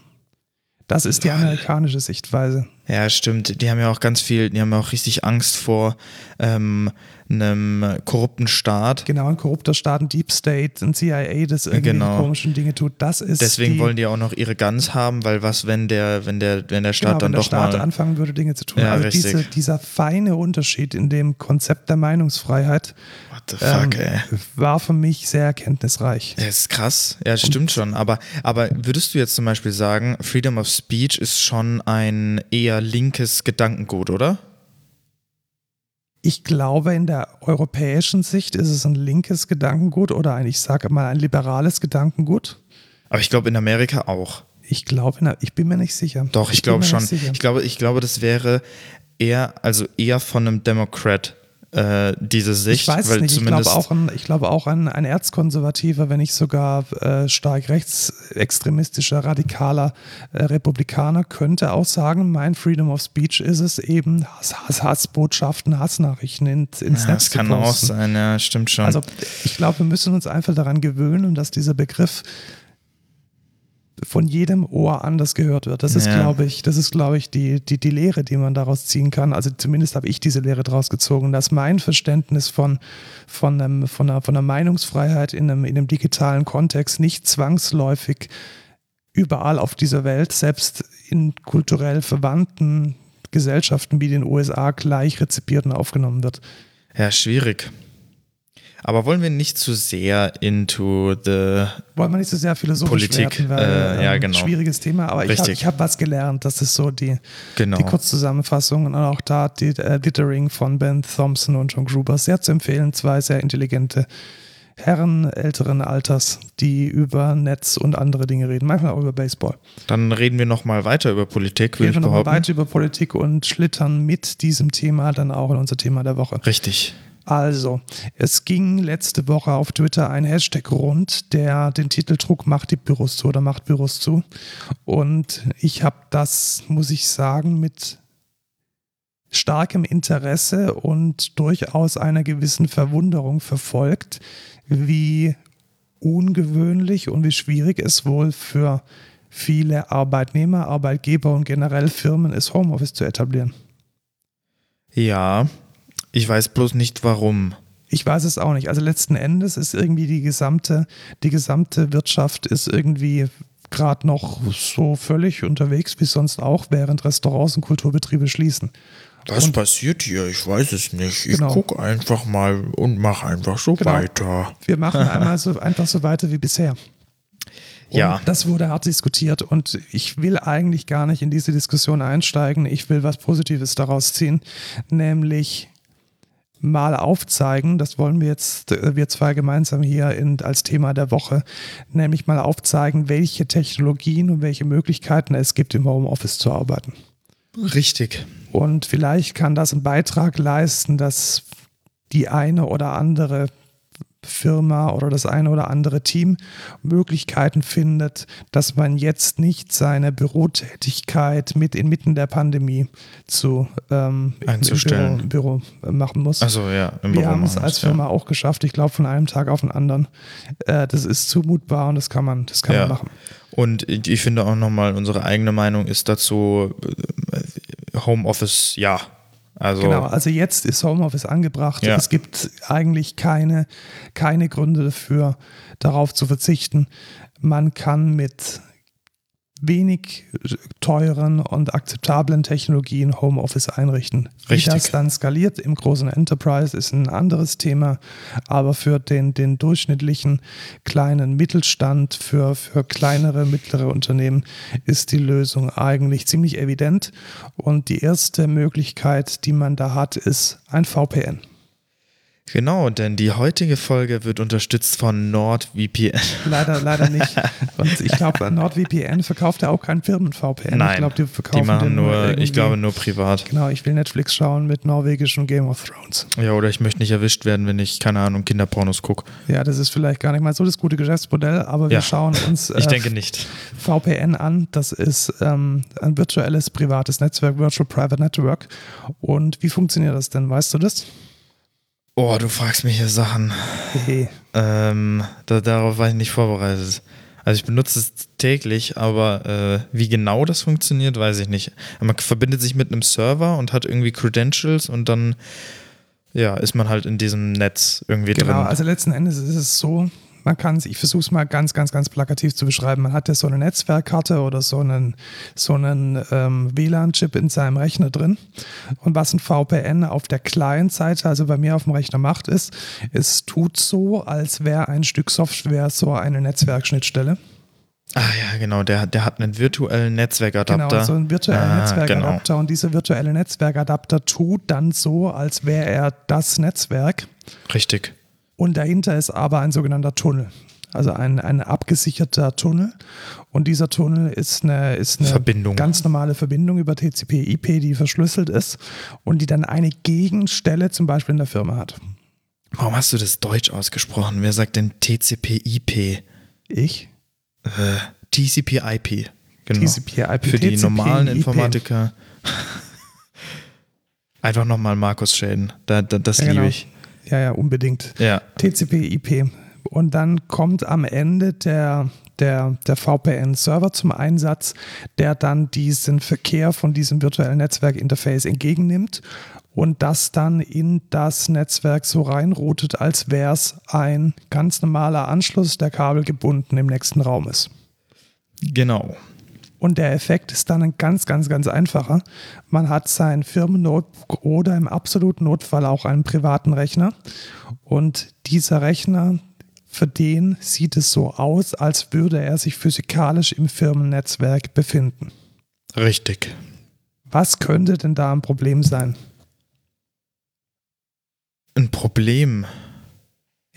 Das ist die amerikanische Sichtweise. Ja, stimmt. Die haben ja auch ganz viel, die haben ja auch richtig Angst vor ähm, einem korrupten Staat. Genau, ein korrupter Staat, ein Deep State, ein CIA, das irgendwie genau. komischen Dinge tut. Das ist Deswegen die, wollen die auch noch ihre Guns haben, weil was, wenn der, wenn der, wenn der Staat genau, dann wenn doch der Staat mal anfangen würde, Dinge zu tun. Ja, also diese, dieser feine Unterschied in dem Konzept der Meinungsfreiheit What the fuck, ähm, war für mich sehr erkenntnisreich. Das ist krass. Ja, das stimmt schon. Aber, aber würdest du jetzt zum Beispiel sagen, Freedom of Speech ist schon ein eher linkes Gedankengut, oder? Ich glaube, in der europäischen Sicht ist es ein linkes Gedankengut oder ein, ich sage mal, ein liberales Gedankengut. Aber ich glaube in Amerika auch. Ich glaube, ich bin mir nicht sicher. Doch, ich, ich glaube schon. Ich glaube, ich glaube, das wäre eher, also eher von einem Democrat äh, diese Sicht. Ich weiß es nicht. Ich glaube auch, ein, ich glaube auch ein, ein Erzkonservativer, wenn nicht sogar äh, stark rechtsextremistischer, radikaler äh, Republikaner, könnte auch sagen, mein Freedom of Speech ist es eben, Hass, Hass, Hassbotschaften, Hassnachrichten ins, ins ja, Netz Das kann auch sein, ja, stimmt schon. Also ich glaube, wir müssen uns einfach daran gewöhnen, dass dieser Begriff von jedem Ohr anders gehört wird. Das ist, ja. glaube ich, das ist, glaube ich, die, die, die Lehre, die man daraus ziehen kann. Also zumindest habe ich diese Lehre daraus gezogen, dass mein Verständnis von, von, einem, von, einer, von einer Meinungsfreiheit in einem, in einem digitalen Kontext nicht zwangsläufig überall auf dieser Welt, selbst in kulturell verwandten Gesellschaften wie den USA, gleich rezipiert und aufgenommen wird. Ja, schwierig. Aber wollen wir nicht zu sehr into the wollen wir nicht zu sehr philosophisch Politik, werden, weil äh, ja, ähm, genau. schwieriges Thema. Aber Richtig. ich habe hab was gelernt. Das ist so die, genau. die Kurzzusammenfassung und auch da die äh, Dithering von Ben Thompson und John Gruber sehr zu empfehlen. Zwei sehr intelligente Herren älteren Alters, die über Netz und andere Dinge reden, manchmal auch über Baseball. Dann reden wir nochmal weiter über Politik, würde ich behaupten. weiter über Politik und schlittern mit diesem Thema dann auch in unser Thema der Woche. Richtig. Also, es ging letzte Woche auf Twitter ein Hashtag rund, der den Titel trug, macht die Büros zu oder macht Büros zu. Und ich habe das, muss ich sagen, mit starkem Interesse und durchaus einer gewissen Verwunderung verfolgt, wie ungewöhnlich und wie schwierig es wohl für viele Arbeitnehmer, Arbeitgeber und generell Firmen ist, Homeoffice zu etablieren. Ja, ich weiß bloß nicht warum. Ich weiß es auch nicht. Also letzten Endes ist irgendwie die gesamte, die gesamte Wirtschaft ist irgendwie gerade noch so völlig unterwegs wie sonst auch, während Restaurants und Kulturbetriebe schließen. Was und, passiert hier? Ich weiß es nicht. Ich genau. gucke einfach mal und mache einfach so genau. weiter. Wir machen einmal so, einfach so weiter wie bisher. Und ja. Das wurde hart diskutiert und ich will eigentlich gar nicht in diese Diskussion einsteigen. Ich will was Positives daraus ziehen, nämlich mal aufzeigen, das wollen wir jetzt, äh, wir zwei gemeinsam hier in, als Thema der Woche, nämlich mal aufzeigen, welche Technologien und welche Möglichkeiten es gibt, im Homeoffice zu arbeiten. Richtig. Und vielleicht kann das einen Beitrag leisten, dass die eine oder andere Firma oder das eine oder andere Team Möglichkeiten findet, dass man jetzt nicht seine Bürotätigkeit mit inmitten der Pandemie zu ähm, Einzustellen. Büro, Büro machen muss. Also ja, im Wir haben es als Firma ja. auch geschafft, ich glaube von einem Tag auf den anderen. Äh, das ist zumutbar und das kann man, das kann ja. man machen. Und ich finde auch nochmal, unsere eigene Meinung ist dazu, äh, Homeoffice, ja, also genau, also jetzt ist Homeoffice angebracht. Ja. Es gibt eigentlich keine, keine Gründe dafür, darauf zu verzichten. Man kann mit wenig teuren und akzeptablen Technologien Homeoffice einrichten. Richtig. Wie das dann skaliert im großen Enterprise ist ein anderes Thema, aber für den, den durchschnittlichen kleinen Mittelstand, für, für kleinere, mittlere Unternehmen ist die Lösung eigentlich ziemlich evident und die erste Möglichkeit, die man da hat, ist ein VPN. Genau, denn die heutige Folge wird unterstützt von NordVPN. Leider, leider nicht. Ich glaube, NordVPN verkauft ja auch kein Firmen-VPN. Nein, ich glaube, die verkaufen die machen nur, ich glaube, nur privat. Genau, ich will Netflix schauen mit norwegischem Game of Thrones. Ja, oder ich möchte nicht erwischt werden, wenn ich, keine Ahnung, Kinderpornos gucke. Ja, das ist vielleicht gar nicht mal so das gute Geschäftsmodell, aber wir ja, schauen uns ich äh, denke nicht. VPN an. Das ist ähm, ein virtuelles privates Netzwerk, Virtual Private Network. Und wie funktioniert das denn? Weißt du das? Oh, du fragst mich hier Sachen. Okay. Ähm, da, darauf war ich nicht vorbereitet. Also ich benutze es täglich, aber äh, wie genau das funktioniert, weiß ich nicht. Man verbindet sich mit einem Server und hat irgendwie Credentials und dann ja, ist man halt in diesem Netz irgendwie genau, drin. Genau, also letzten Endes ist es so, man kann es, ich versuche es mal ganz, ganz, ganz plakativ zu beschreiben. Man hat ja so eine Netzwerkkarte oder so einen, so einen ähm, WLAN-Chip in seinem Rechner drin. Und was ein VPN auf der Client-Seite, also bei mir auf dem Rechner macht, ist, es tut so, als wäre ein Stück Software so eine Netzwerkschnittstelle. Ah ja, genau, der, der hat einen virtuellen Netzwerkadapter. Genau, so einen virtuellen ah, Netzwerkadapter. Genau. Und dieser virtuelle Netzwerkadapter tut dann so, als wäre er das Netzwerk. Richtig. Und dahinter ist aber ein sogenannter Tunnel. Also ein, ein abgesicherter Tunnel. Und dieser Tunnel ist eine, ist eine Verbindung. ganz normale Verbindung über TCP/IP, die verschlüsselt ist und die dann eine Gegenstelle zum Beispiel in der Firma hat. Warum hast du das Deutsch ausgesprochen? Wer sagt denn TCP/IP? Ich? Äh, TCP/IP. Genau. TCP/IP. Für die normalen Informatiker. Einfach nochmal Markus schäden. Da, da, das ja, liebe genau. ich. Ja, ja, unbedingt. Ja. TCP, IP. Und dann kommt am Ende der, der, der VPN-Server zum Einsatz, der dann diesen Verkehr von diesem virtuellen Netzwerkinterface entgegennimmt und das dann in das Netzwerk so reinroutet, als wäre es ein ganz normaler Anschluss, der kabelgebunden im nächsten Raum ist. Genau. Und der Effekt ist dann ein ganz, ganz, ganz einfacher. Man hat sein Firmennotebook oder im absoluten Notfall auch einen privaten Rechner. Und dieser Rechner, für den sieht es so aus, als würde er sich physikalisch im Firmennetzwerk befinden. Richtig. Was könnte denn da ein Problem sein? Ein Problem?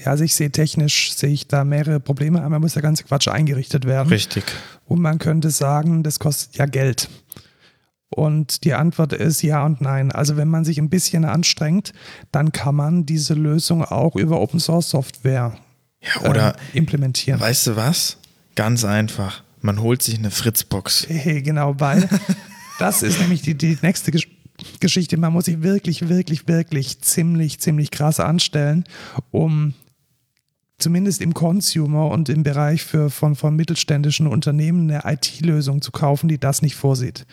Ja, also ich sehe technisch, sehe ich da mehrere Probleme. Einmal muss der ganze Quatsch eingerichtet werden. Richtig. Und man könnte sagen, das kostet ja Geld. Und die Antwort ist ja und nein. Also wenn man sich ein bisschen anstrengt, dann kann man diese Lösung auch über Open Source Software ja, oder äh, implementieren. Weißt du was? Ganz einfach. Man holt sich eine Fritzbox. Hey, genau, weil das ist nämlich die, die nächste Gesch Geschichte. Man muss sich wirklich, wirklich, wirklich ziemlich, ziemlich krass anstellen, um zumindest im Consumer und im Bereich für, von, von mittelständischen Unternehmen eine IT-Lösung zu kaufen, die das nicht vorsieht.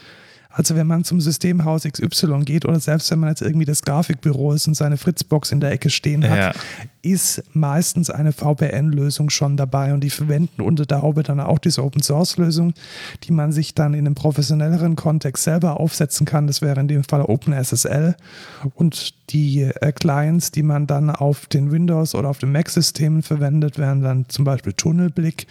Also wenn man zum Systemhaus XY geht oder selbst wenn man jetzt irgendwie das Grafikbüro ist und seine Fritzbox in der Ecke stehen hat, ja. Ist meistens eine VPN-Lösung schon dabei und die verwenden unter der Haube dann auch diese Open-Source-Lösung, die man sich dann in einem professionelleren Kontext selber aufsetzen kann. Das wäre in dem Fall OpenSSL und die äh, Clients, die man dann auf den Windows- oder auf den Mac-Systemen verwendet, wären dann zum Beispiel Tunnelblick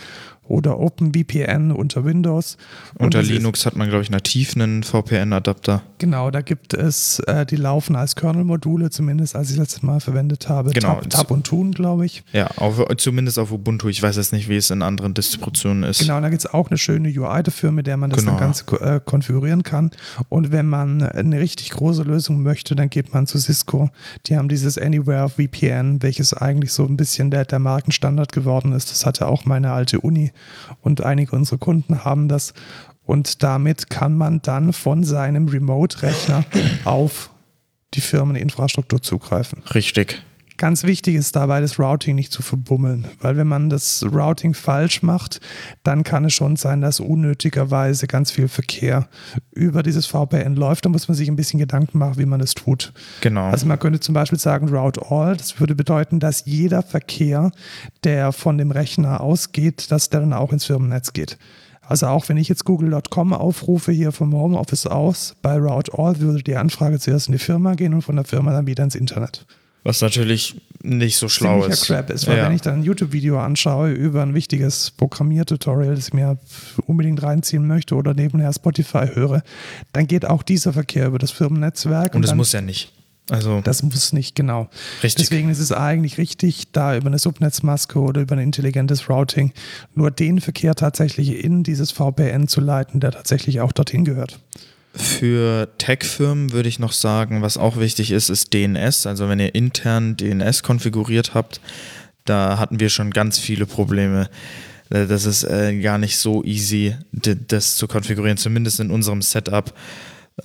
oder OpenVPN unter Windows. unter Linux hat man, glaube ich, nativ einen VPN-Adapter. Genau, da gibt es, äh, die laufen als Kernel-Module, zumindest als ich das letzte Mal verwendet habe. Genau, Tab, Tab tun, glaube ich. Ja, auf, zumindest auf Ubuntu. Ich weiß jetzt nicht, wie es in anderen Distributionen ist. Genau, da gibt es auch eine schöne UI dafür, mit der man das genau. dann ganz äh, konfigurieren kann. Und wenn man eine richtig große Lösung möchte, dann geht man zu Cisco. Die haben dieses Anywhere VPN, welches eigentlich so ein bisschen der, der Markenstandard geworden ist. Das hatte auch meine alte Uni und einige unserer Kunden haben das. Und damit kann man dann von seinem Remote-Rechner auf die Firmeninfrastruktur zugreifen. Richtig. Ganz wichtig ist dabei, das Routing nicht zu verbummeln, weil wenn man das Routing falsch macht, dann kann es schon sein, dass unnötigerweise ganz viel Verkehr über dieses VPN läuft. Da muss man sich ein bisschen Gedanken machen, wie man das tut. Genau. Also man könnte zum Beispiel sagen Route All. Das würde bedeuten, dass jeder Verkehr, der von dem Rechner ausgeht, dass der dann auch ins Firmennetz geht. Also auch wenn ich jetzt google.com aufrufe hier vom Homeoffice aus, bei Route All würde die Anfrage zuerst in die Firma gehen und von der Firma dann wieder ins Internet. Was natürlich nicht so schlau ist. Crap ist, weil ja. wenn ich dann ein YouTube-Video anschaue über ein wichtiges Programmiertutorial, das ich mir unbedingt reinziehen möchte oder nebenher Spotify höre, dann geht auch dieser Verkehr über das Firmennetzwerk. Und das muss ja nicht. Also das muss nicht, genau. Richtig. Deswegen ist es eigentlich richtig, da über eine Subnetzmaske oder über ein intelligentes Routing nur den Verkehr tatsächlich in dieses VPN zu leiten, der tatsächlich auch dorthin gehört. Für Tech-Firmen würde ich noch sagen, was auch wichtig ist, ist DNS. Also wenn ihr intern DNS konfiguriert habt, da hatten wir schon ganz viele Probleme. Äh, das ist äh, gar nicht so easy, das zu konfigurieren, zumindest in unserem Setup.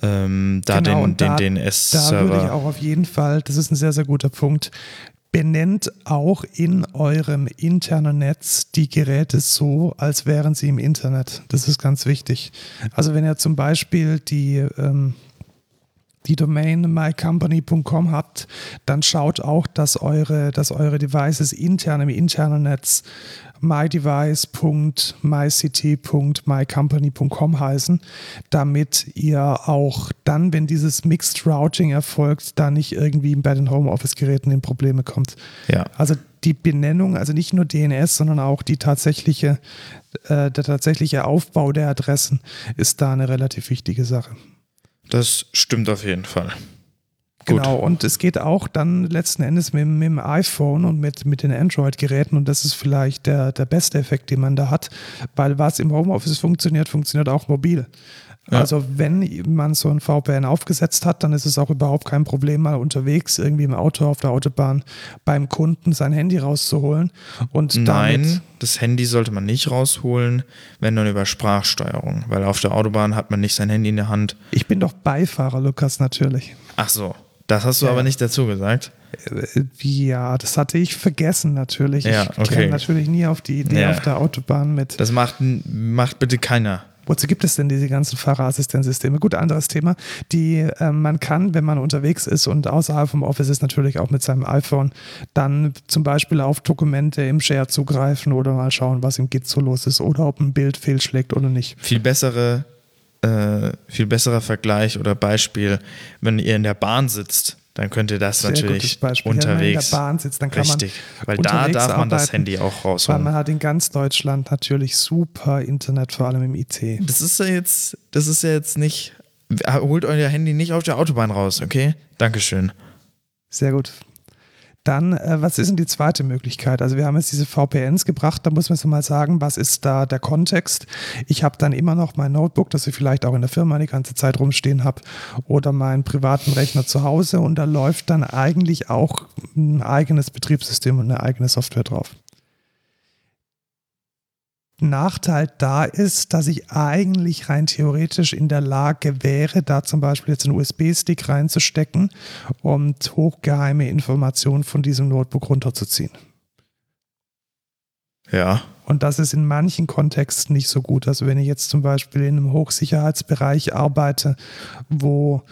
Ähm, da genau, den, den DNS-Server. Da würde ich auch auf jeden Fall, das ist ein sehr, sehr guter Punkt, benennt auch in eurem internen Netz die Geräte so, als wären sie im Internet. Das ist ganz wichtig. Also wenn ihr zum Beispiel die, ähm, die Domain mycompany.com habt, dann schaut auch, dass eure, dass eure Devices intern im internen Netz mydevice.mycity.mycompany.com heißen, damit ihr auch dann, wenn dieses Mixed Routing erfolgt, da nicht irgendwie bei den Homeoffice-Geräten in Probleme kommt. Ja. Also die Benennung, also nicht nur DNS, sondern auch die tatsächliche, äh, der tatsächliche Aufbau der Adressen ist da eine relativ wichtige Sache. Das stimmt auf jeden Fall. Genau, und es geht auch dann letzten Endes mit, mit dem iPhone und mit, mit den Android-Geräten und das ist vielleicht der, der beste Effekt, den man da hat, weil was im Homeoffice funktioniert, funktioniert auch mobil. Ja. Also wenn man so ein VPN aufgesetzt hat, dann ist es auch überhaupt kein Problem, mal unterwegs irgendwie im Auto auf der Autobahn beim Kunden sein Handy rauszuholen. Und Nein, das Handy sollte man nicht rausholen, wenn dann über Sprachsteuerung, weil auf der Autobahn hat man nicht sein Handy in der Hand. Ich bin doch Beifahrer, Lukas, natürlich. Ach so. Das hast du ja. aber nicht dazu gesagt. Äh, ja, das hatte ich vergessen natürlich. Ja, okay. Ich käme natürlich nie auf die Idee ja. auf der Autobahn mit. Das macht, macht bitte keiner. Wozu gibt es denn diese ganzen Fahrerassistenzsysteme? Gut, anderes Thema. Die äh, man kann, wenn man unterwegs ist und außerhalb vom Office ist, natürlich auch mit seinem iPhone dann zum Beispiel auf Dokumente im Share zugreifen oder mal schauen, was im Git so los ist oder ob ein Bild fehlschlägt oder nicht. Viel bessere äh, viel besserer Vergleich oder Beispiel, wenn ihr in der Bahn sitzt, dann könnt ihr das Sehr natürlich unterwegs. Ja, wenn man in der Bahn sitzt, dann kann Richtig, weil da darf man das Handy auch rausholen. Weil man hat in ganz Deutschland natürlich super Internet, vor allem im IT. Das ist ja jetzt, das ist ja jetzt nicht, holt euer Handy nicht auf der Autobahn raus, okay? Dankeschön. Sehr gut. Dann, äh, was ist denn die zweite Möglichkeit? Also wir haben jetzt diese VPNs gebracht, da muss man so mal sagen, was ist da der Kontext? Ich habe dann immer noch mein Notebook, das ich vielleicht auch in der Firma die ganze Zeit rumstehen habe, oder meinen privaten Rechner zu Hause und da läuft dann eigentlich auch ein eigenes Betriebssystem und eine eigene Software drauf. Nachteil da ist, dass ich eigentlich rein theoretisch in der Lage wäre, da zum Beispiel jetzt einen USB-Stick reinzustecken und hochgeheime Informationen von diesem Notebook runterzuziehen. Ja. Und das ist in manchen Kontexten nicht so gut. Also wenn ich jetzt zum Beispiel in einem Hochsicherheitsbereich arbeite, wo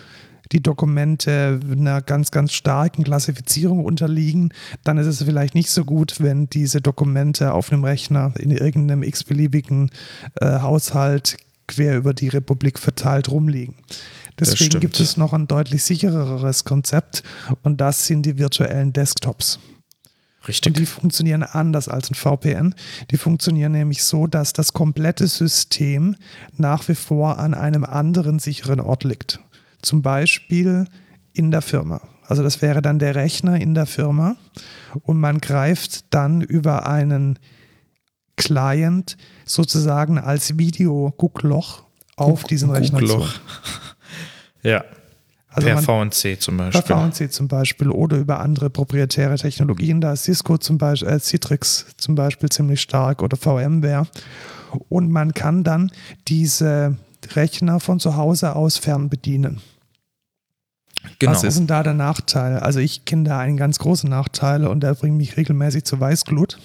die Dokumente einer ganz, ganz starken Klassifizierung unterliegen, dann ist es vielleicht nicht so gut, wenn diese Dokumente auf einem Rechner in irgendeinem x-beliebigen äh, Haushalt quer über die Republik verteilt rumliegen. Deswegen gibt es noch ein deutlich sichereres Konzept und das sind die virtuellen Desktops. Richtig. Und die funktionieren anders als ein VPN. Die funktionieren nämlich so, dass das komplette System nach wie vor an einem anderen sicheren Ort liegt zum Beispiel in der Firma. Also das wäre dann der Rechner in der Firma und man greift dann über einen Client sozusagen als Video-Guckloch auf diesen Rechner zu. Ja. Also per man, VNC zum Beispiel. Per VNC zum Beispiel oder über andere proprietäre Technologien. Da ist Cisco zum Beispiel, äh, Citrix zum Beispiel ziemlich stark oder VMware. Und man kann dann diese Rechner von zu Hause aus fernbedienen. Genau. Was ist denn da der Nachteil? Also ich kenne da einen ganz großen Nachteil und der bringt mich regelmäßig zu Weißglut.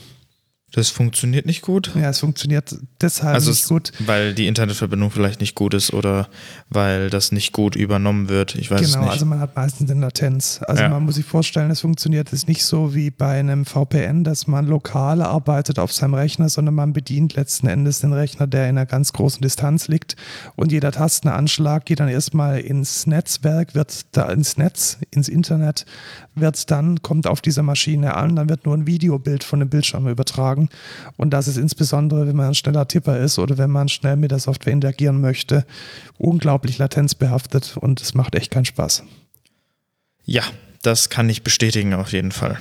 Das funktioniert nicht gut? Ja, es funktioniert deshalb also nicht es, gut. Weil die Internetverbindung vielleicht nicht gut ist oder weil das nicht gut übernommen wird. Ich weiß genau, es nicht. Genau, also man hat meistens eine Latenz. Also ja. man muss sich vorstellen, es funktioniert es nicht so wie bei einem VPN, dass man lokal arbeitet auf seinem Rechner, sondern man bedient letzten Endes den Rechner, der in einer ganz großen Distanz liegt. Und jeder Tastenanschlag geht dann erstmal ins Netzwerk, wird da ins Netz, ins Internet, wird dann, kommt auf dieser Maschine an, dann wird nur ein Videobild von dem Bildschirm übertragen. Und das ist insbesondere, wenn man ein schneller Tipper ist oder wenn man schnell mit der Software interagieren möchte, unglaublich latenzbehaftet und es macht echt keinen Spaß. Ja, das kann ich bestätigen auf jeden Fall.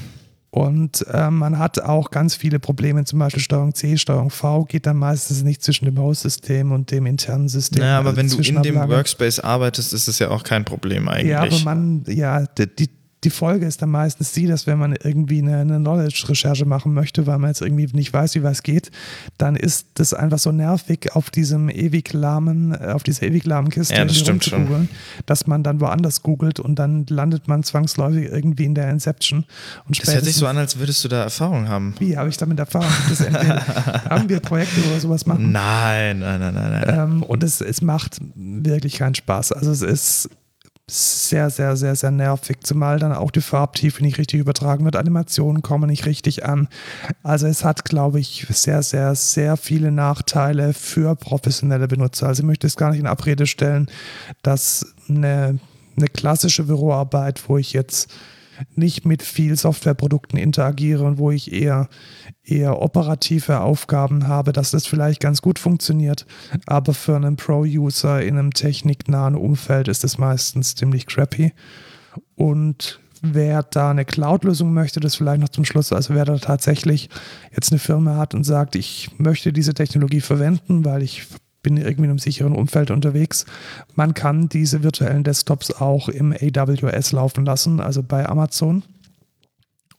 Und äh, man hat auch ganz viele Probleme, zum Beispiel Steuerung C, Steuerung V geht dann meistens nicht zwischen dem Host-System und dem internen System. Ja, aber also wenn du in dem Workspace arbeitest, ist es ja auch kein Problem eigentlich. Ja, aber man, ja, die, die Folge ist dann meistens die, dass wenn man irgendwie eine, eine Knowledge-Recherche machen möchte, weil man jetzt irgendwie nicht weiß, wie was geht, dann ist das einfach so nervig auf diesem ewig lahmen, auf dieser ewig lahmen Kiste ja, das stimmt schon. dass man dann woanders googelt und dann landet man zwangsläufig irgendwie in der Inception. Und das hört sich so an, als würdest du da Erfahrung haben. Wie habe ich damit Erfahrung? Haben wir Projekte oder sowas machen? Nein, nein, nein, nein. nein. Ähm, und es, es macht wirklich keinen Spaß. Also es ist sehr, sehr, sehr, sehr nervig, zumal dann auch die Farbtiefe nicht richtig übertragen wird. Animationen kommen nicht richtig an. Also es hat, glaube ich, sehr, sehr, sehr viele Nachteile für professionelle Benutzer. Also ich möchte es gar nicht in Abrede stellen, dass eine, eine klassische Büroarbeit, wo ich jetzt nicht mit viel Softwareprodukten interagiere und wo ich eher, eher operative Aufgaben habe, dass das vielleicht ganz gut funktioniert. Aber für einen Pro-User in einem techniknahen Umfeld ist es meistens ziemlich crappy. Und wer da eine Cloud-Lösung möchte, das vielleicht noch zum Schluss, also wer da tatsächlich jetzt eine Firma hat und sagt, ich möchte diese Technologie verwenden, weil ich bin irgendwie in einem sicheren Umfeld unterwegs. Man kann diese virtuellen Desktops auch im AWS laufen lassen, also bei Amazon.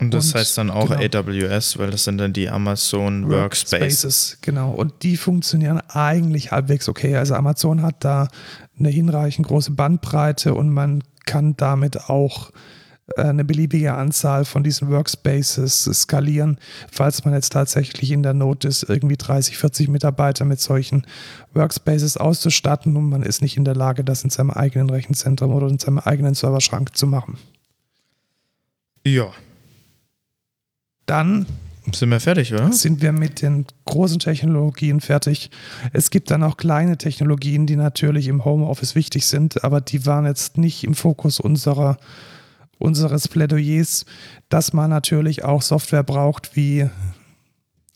Und das und, heißt dann auch genau. AWS, weil das sind dann die Amazon Workspaces. Workspaces. Genau, und die funktionieren eigentlich halbwegs okay. Also Amazon hat da eine hinreichend große Bandbreite und man kann damit auch eine beliebige Anzahl von diesen Workspaces skalieren, falls man jetzt tatsächlich in der Not ist, irgendwie 30, 40 Mitarbeiter mit solchen Workspaces auszustatten und man ist nicht in der Lage, das in seinem eigenen Rechenzentrum oder in seinem eigenen Serverschrank zu machen. Ja. Dann sind wir fertig, oder? Sind wir mit den großen Technologien fertig. Es gibt dann auch kleine Technologien, die natürlich im Homeoffice wichtig sind, aber die waren jetzt nicht im Fokus unserer unseres Plädoyers, dass man natürlich auch Software braucht wie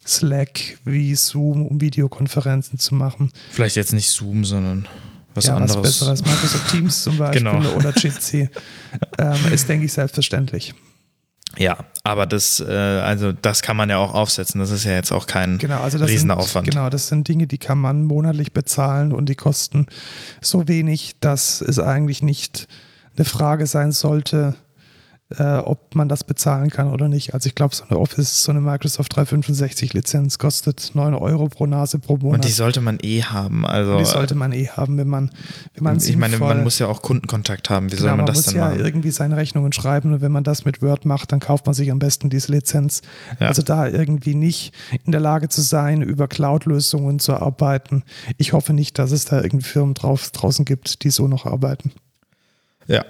Slack, wie Zoom, um Videokonferenzen zu machen. Vielleicht jetzt nicht Zoom, sondern was ja, anderes. Was besseres, Microsoft Teams zum Beispiel genau. oder Jitsi. ähm, ist, denke ich, selbstverständlich. Ja, aber das, äh, also das kann man ja auch aufsetzen. Das ist ja jetzt auch kein genau, also Riesenaufwand. Sind, genau, das sind Dinge, die kann man monatlich bezahlen und die kosten so wenig, dass es eigentlich nicht eine Frage sein sollte, äh, ob man das bezahlen kann oder nicht. Also ich glaube, so eine Office, so eine Microsoft 365 Lizenz kostet 9 Euro pro Nase pro Monat. Und die sollte man eh haben. Also die sollte man eh haben, wenn man, wenn man Ich meine, man muss ja auch Kundenkontakt haben. Wie genau, soll man, das dann machen? Man muss ja irgendwie seine Rechnungen schreiben und wenn man das mit Word macht, dann kauft man sich am besten diese Lizenz. Ja. Also da irgendwie nicht in der Lage zu sein, über Cloud-Lösungen zu arbeiten. Ich hoffe nicht, dass es da irgendwie Firmen drauf, draußen gibt, die so noch arbeiten. Ja,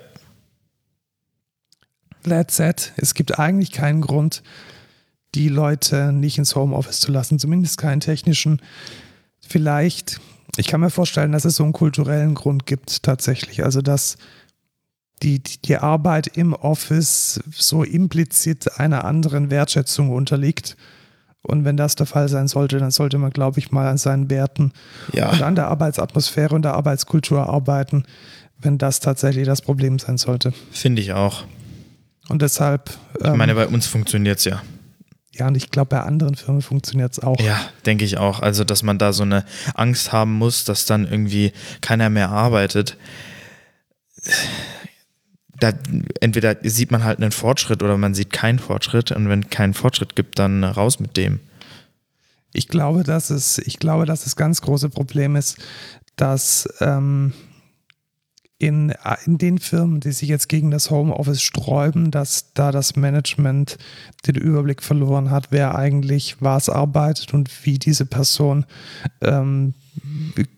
that said, es gibt eigentlich keinen Grund, die Leute nicht ins Homeoffice zu lassen, zumindest keinen technischen. Vielleicht, ich kann mir vorstellen, dass es so einen kulturellen Grund gibt tatsächlich, also dass die, die Arbeit im Office so implizit einer anderen Wertschätzung unterliegt. Und wenn das der Fall sein sollte, dann sollte man, glaube ich, mal an seinen Werten ja. und an der Arbeitsatmosphäre und der Arbeitskultur arbeiten, wenn das tatsächlich das Problem sein sollte. Finde ich auch. Und deshalb. Ich meine, bei uns funktioniert es ja. Ja, und ich glaube, bei anderen Firmen funktioniert es auch. Ja, denke ich auch. Also, dass man da so eine Angst haben muss, dass dann irgendwie keiner mehr arbeitet. Da, entweder sieht man halt einen Fortschritt oder man sieht keinen Fortschritt. Und wenn keinen Fortschritt gibt, dann raus mit dem. Ich glaube, dass es, ich glaube, dass das ganz große Problem ist, dass ähm, in, in den Firmen, die sich jetzt gegen das Homeoffice sträuben, dass da das Management den Überblick verloren hat, wer eigentlich was arbeitet und wie diese Person ähm,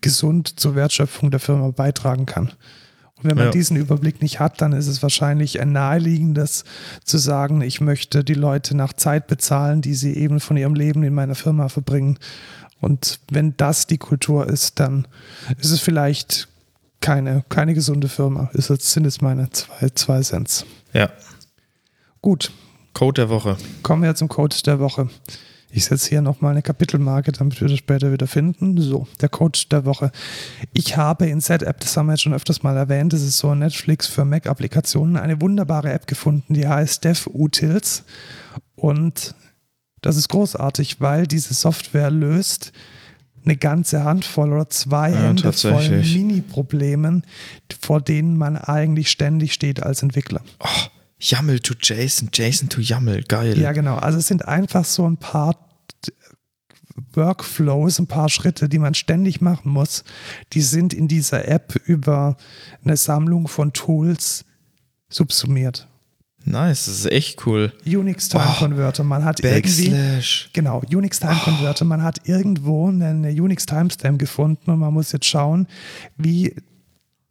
gesund zur Wertschöpfung der Firma beitragen kann. Und wenn man ja. diesen Überblick nicht hat, dann ist es wahrscheinlich ein naheliegendes zu sagen, ich möchte die Leute nach Zeit bezahlen, die sie eben von ihrem Leben in meiner Firma verbringen. Und wenn das die Kultur ist, dann ist es vielleicht keine, keine gesunde Firma. Ist jetzt, sind es meine zwei, zwei Cents. Ja. Gut. Code der Woche. Kommen wir zum Code der Woche. Ich setze hier nochmal eine Kapitelmarke, damit wir das später wieder finden. So, der Code der Woche. Ich habe in Z-App, das haben wir jetzt schon öfters mal erwähnt, das ist so Netflix für Mac-Applikationen, eine wunderbare App gefunden, die heißt DevUtils. Und das ist großartig, weil diese Software löst eine ganze Handvoll oder zwei ja, Hände voll Mini-Problemen, vor denen man eigentlich ständig steht als Entwickler. Oh, YAML to JSON, JSON to YAML, geil. Ja, genau. Also es sind einfach so ein paar Workflows, ein paar Schritte, die man ständig machen muss. Die sind in dieser App über eine Sammlung von Tools subsumiert. Nice, das ist echt cool. Unix Time Converter, man hat Backslash. irgendwie genau Unix Time Converter, man hat irgendwo eine Unix Timestamp gefunden und man muss jetzt schauen, wie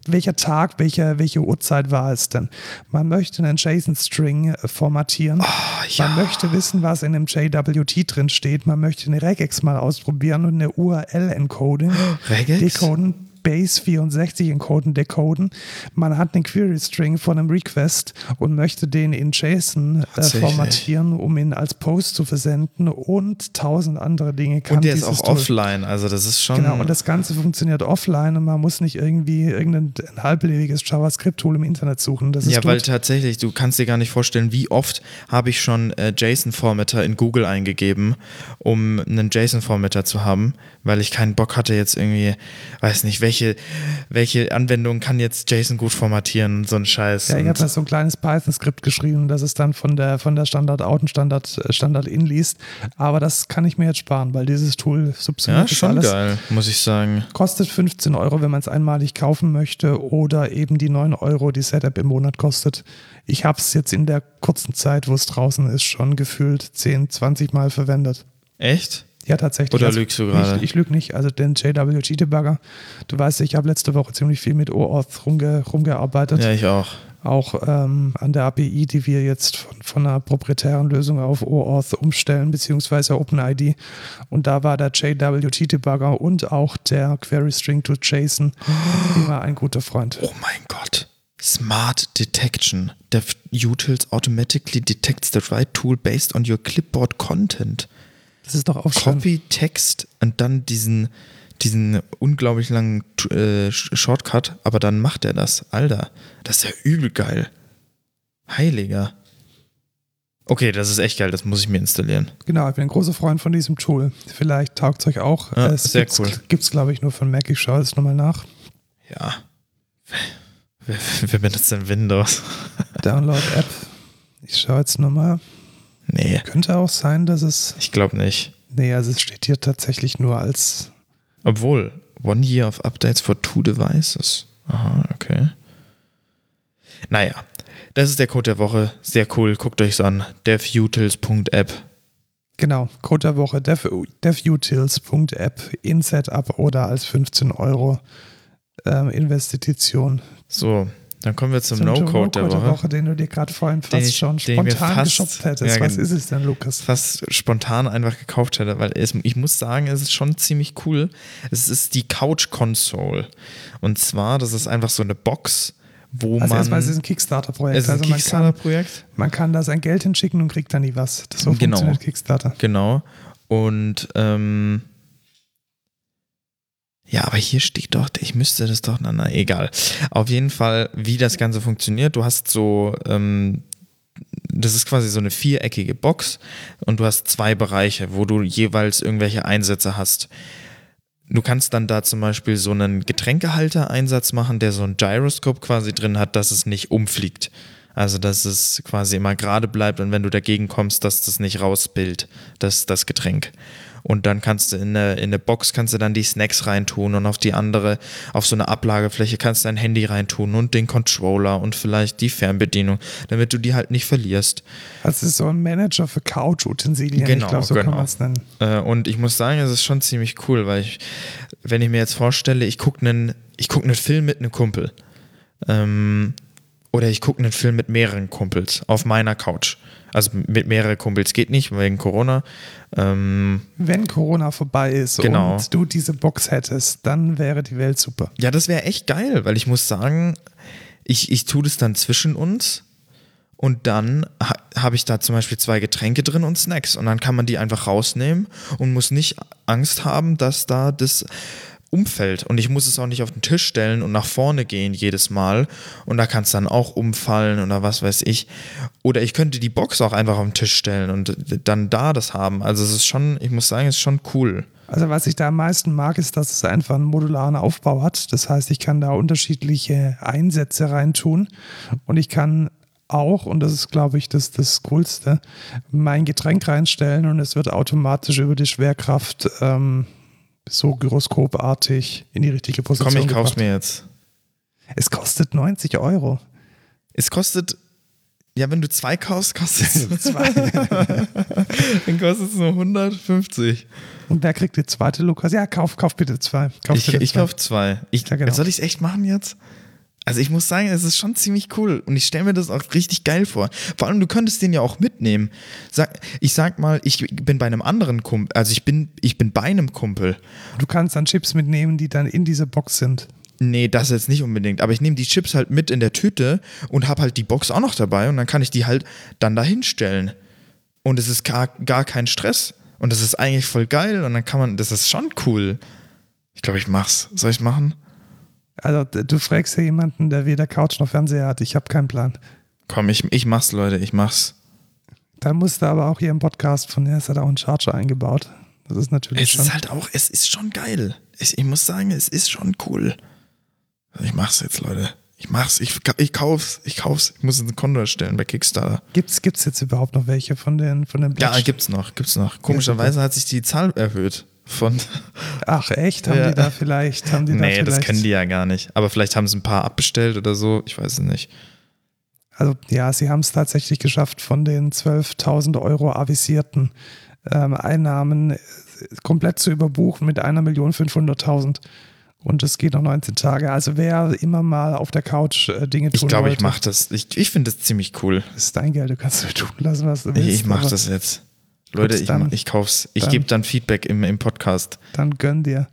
welcher Tag, welche, welche Uhrzeit war es denn? Man möchte einen JSON-String äh, formatieren. Oh, ja. Man möchte wissen, was in dem JWT drin steht. Man möchte eine Regex mal ausprobieren und eine URL encoden. Regex? Decoden. Base64 encoden, decoden. Man hat einen Query String von einem Request und möchte den in JSON äh, formatieren, um ihn als Post zu versenden und tausend andere Dinge. Kann und der ist auch Tool. offline, also das ist schon. Genau, und das Ganze funktioniert offline und man muss nicht irgendwie irgendein halblebiges JavaScript-Tool im Internet suchen. Das ja, weil tatsächlich, du kannst dir gar nicht vorstellen, wie oft habe ich schon äh, JSON-Formatter in Google eingegeben, um einen JSON-Formatter zu haben, weil ich keinen Bock hatte, jetzt irgendwie, weiß nicht, welche welche, welche Anwendung kann jetzt JSON gut formatieren, so ein Scheiß. Ja, ich habe so ein kleines Python-Skript geschrieben, das es dann von der, von der Standard-Out und Standard, äh, Standard-In liest. Aber das kann ich mir jetzt sparen, weil dieses Tool subsumiert ja, schon alles. geil, muss ich sagen. Kostet 15 Euro, wenn man es einmalig kaufen möchte oder eben die 9 Euro, die Setup im Monat kostet. Ich habe es jetzt in der kurzen Zeit, wo es draußen ist, schon gefühlt 10, 20 Mal verwendet. Echt? Ja, tatsächlich. Oder also, lügst du gerade? Ich, ich lüge nicht. Also den JWG-Debugger, du weißt, ich habe letzte Woche ziemlich viel mit OAuth rumge rumgearbeitet. Ja, ich auch. Auch ähm, an der API, die wir jetzt von, von einer proprietären Lösung auf OAuth umstellen, beziehungsweise OpenID. Und da war der JWT-Debugger und auch der Query String to JSON immer ein guter Freund. Oh mein Gott. Smart Detection. Dev utils automatically detects the right tool based on your clipboard content. Das ist doch auch Copy, Text und dann diesen, diesen unglaublich langen äh, Shortcut, aber dann macht er das. Alter, das ist ja übel geil. Heiliger. Okay, das ist echt geil, das muss ich mir installieren. Genau, ich bin ein großer Freund von diesem Tool. Vielleicht taugt es euch auch. Ja, es sehr gibt's, cool. Gibt es, glaube ich, nur von Mac. Ich schaue es nochmal nach. Ja. Wer, wer benutzt denn Windows? Download App. Ich schaue jetzt nochmal. Nee. Könnte auch sein, dass es. Ich glaube nicht. Nee, also es steht hier tatsächlich nur als. Obwohl, One Year of Updates for Two Devices. Aha, okay. Naja, das ist der Code der Woche. Sehr cool. Guckt euch's an. devutils.app. Genau, Code der Woche dev, devutils.app in Setup oder als 15 Euro ähm, Investition. So, dann kommen wir zum, zum No-Code no der, Woche. der Woche. Den du dir gerade vorhin fast den, schon spontan fast, geshoppt hättest. Ja, Was ist es denn, Lukas? Fast spontan einfach gekauft hätte, weil es, ich muss sagen, es ist schon ziemlich cool. Es ist die Couch Console. Und zwar, das ist einfach so eine Box, wo also man. erstmal ist es ein Kickstarter-Projekt. Es ist ein also Kickstarter-Projekt. Man, man, kann da sein Geld hinschicken und kriegt dann nie was. Das so genau. funktioniert Kickstarter. Genau. Und ähm, ja, aber hier steht doch, ich müsste das doch, na, na, egal. Auf jeden Fall, wie das Ganze funktioniert. Du hast so, ähm, das ist quasi so eine viereckige Box und du hast zwei Bereiche, wo du jeweils irgendwelche Einsätze hast. Du kannst dann da zum Beispiel so einen Getränkehalter-Einsatz machen, der so ein Gyroskop quasi drin hat, dass es nicht umfliegt. Also, dass es quasi immer gerade bleibt und wenn du dagegen kommst, dass das nicht rausbildet, das, das Getränk. Und dann kannst du in eine, in eine Box kannst du dann die Snacks reintun und auf die andere, auf so eine Ablagefläche kannst du dein Handy reintun und den Controller und vielleicht die Fernbedienung, damit du die halt nicht verlierst. Das ist so ein Manager für Couch-Utensilien. Genau, ich glaube, so genau. Äh, und ich muss sagen, es ist schon ziemlich cool, weil ich, wenn ich mir jetzt vorstelle, ich gucke einen, ich gucke einen Film mit einem Kumpel. Ähm, oder ich gucke einen Film mit mehreren Kumpels auf meiner Couch. Also mit mehreren Kumpels geht nicht, wegen Corona. Ähm, Wenn Corona vorbei ist Genau. und du diese Box hättest, dann wäre die Welt super. ja, das wäre echt geil, weil ich muss sagen, ich, ich tue das dann zwischen uns und dann ha habe ich da zum Beispiel zwei Getränke drin und Snacks und dann kann man die einfach rausnehmen und muss nicht Angst haben, dass da das umfällt und ich muss es auch nicht auf den Tisch stellen und nach vorne gehen jedes Mal und da kann es dann auch umfallen oder was weiß ich. Oder ich könnte die Box auch einfach auf den Tisch stellen und dann da das haben. Also es ist schon, ich muss sagen, es ist schon cool. Also was ich da am meisten mag, ist, dass es einfach einen modularen Aufbau hat. Das heißt, ich kann da unterschiedliche Einsätze reintun und ich kann auch, und das ist, glaube ich, das, das Coolste, mein Getränk reinstellen und es wird automatisch über die Schwerkraft ähm, so gyroskopartig in die richtige Position Komm, ich kauf's gebracht. mir jetzt. Es kostet 90 Euro. Es kostet, ja, wenn du zwei kaufst, kostet es Zwei. dann kostet es nur 150. Und wer kriegt die zweite, Lukas? Ja, kauf, kauf bitte zwei. Kauf Ich, bitte ich zwei. kauf zwei. Ich, Ja, genau. Soll ich es echt machen jetzt? Also ich muss sagen, es ist schon ziemlich cool und ich stelle mir das auch richtig geil vor. Vor allem, du könntest den ja auch mitnehmen. Sag, ich sag mal, ich bin bei einem anderen Kumpel, also ich bin, ich bin bei einem Kumpel. Du kannst dann Chips mitnehmen, die dann in dieser Box sind. Nee, das jetzt nicht unbedingt. Aber ich nehme die Chips halt mit in der Tüte und habe halt die Box auch noch dabei und dann kann ich die halt dann dahin stellen. Und es ist gar, gar kein Stress. Und das ist eigentlich voll geil und dann kann man, das ist schon cool. Ich glaube, ich mach's. Soll ich's machen? Also du fragst ja jemanden, der weder Couch noch Fernseher hat. Ich habe keinen Plan. Komm, ich, ich mach's, Leute, ich mach's. Da musste aber auch hier im Podcast von der ist hat auch ein Charger eingebaut. Das ist natürlich Es schon. ist halt auch, es ist schon geil. Ich, ich muss sagen, es ist schon cool. Ich mach's jetzt, Leute. Ich mach's, ich, ich kauf's, ich kauf's. Ich muss ein Konto erstellen bei Kickstarter. Gibt's, gibt's jetzt überhaupt noch welche von den von den Ja, gibt's noch, gibt's noch. Komischerweise hat sich die Zahl erhöht. Von, Ach echt? Haben Ja. die da vielleicht? Haben die da nee, vielleicht, das kennen die ja gar nicht. Aber vielleicht haben sie ein paar abbestellt oder so. Ich weiß es nicht. Also ja, sie haben es tatsächlich geschafft, von den 12.000 Euro avisierten ähm, Einnahmen äh, komplett zu überbuchen mit einer Million 500.000. Und es geht noch 19 Tage. Also wer immer mal auf der Couch äh, Dinge tun Ich glaube, ich mache das. Ich, ich finde das ziemlich cool. das ist dein Geld. Du kannst tun lassen, was du Ich, willst. ich mache aber das jetzt. Leute, ich, dann- ich kauf's. Ich gebe dann Feedback im, im Podcast. Dann gönn dir.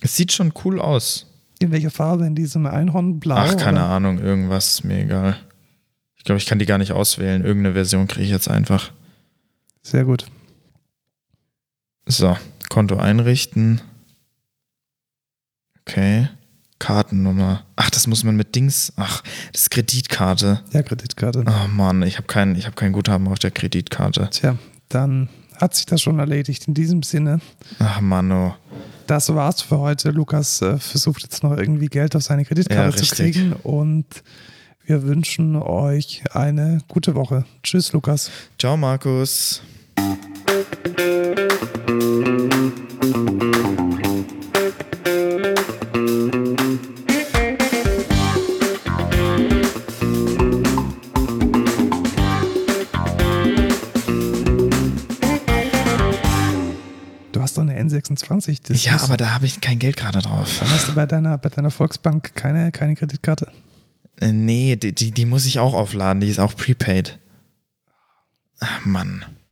Es sieht schon cool aus. In welcher Farbe? In diesem Einhornblau? Ach, keine oder? Ahnung, irgendwas, ist mir egal. Ich glaube, ich kann die gar nicht auswählen. Irgendeine Version kriege ich jetzt einfach. Sehr gut. So, Konto einrichten. Okay. Kartennummer. Ach, das muss man mit Dings. Ach, das ist Kreditkarte. Ja, Kreditkarte. Oh Mann, ich habe kein, ich hab kein Guthaben auf der Kreditkarte. Tja, dann hat sich das schon erledigt. In diesem Sinne, Ach Mann, oh. das war's für heute. Lukas äh, versucht jetzt noch irgendwie Geld auf seine Kreditkarte Ja, zu kriegen und wir wünschen euch eine gute Woche. Tschüss, Lukas. Ciao, Markus. 26. Das ja, aber da habe ich kein Geld gerade drauf. Dann hast du bei deiner, bei deiner Volksbank keine, keine Kreditkarte? Äh, nee, die, die, die muss ich auch aufladen. Die ist auch prepaid. Ach, Mann.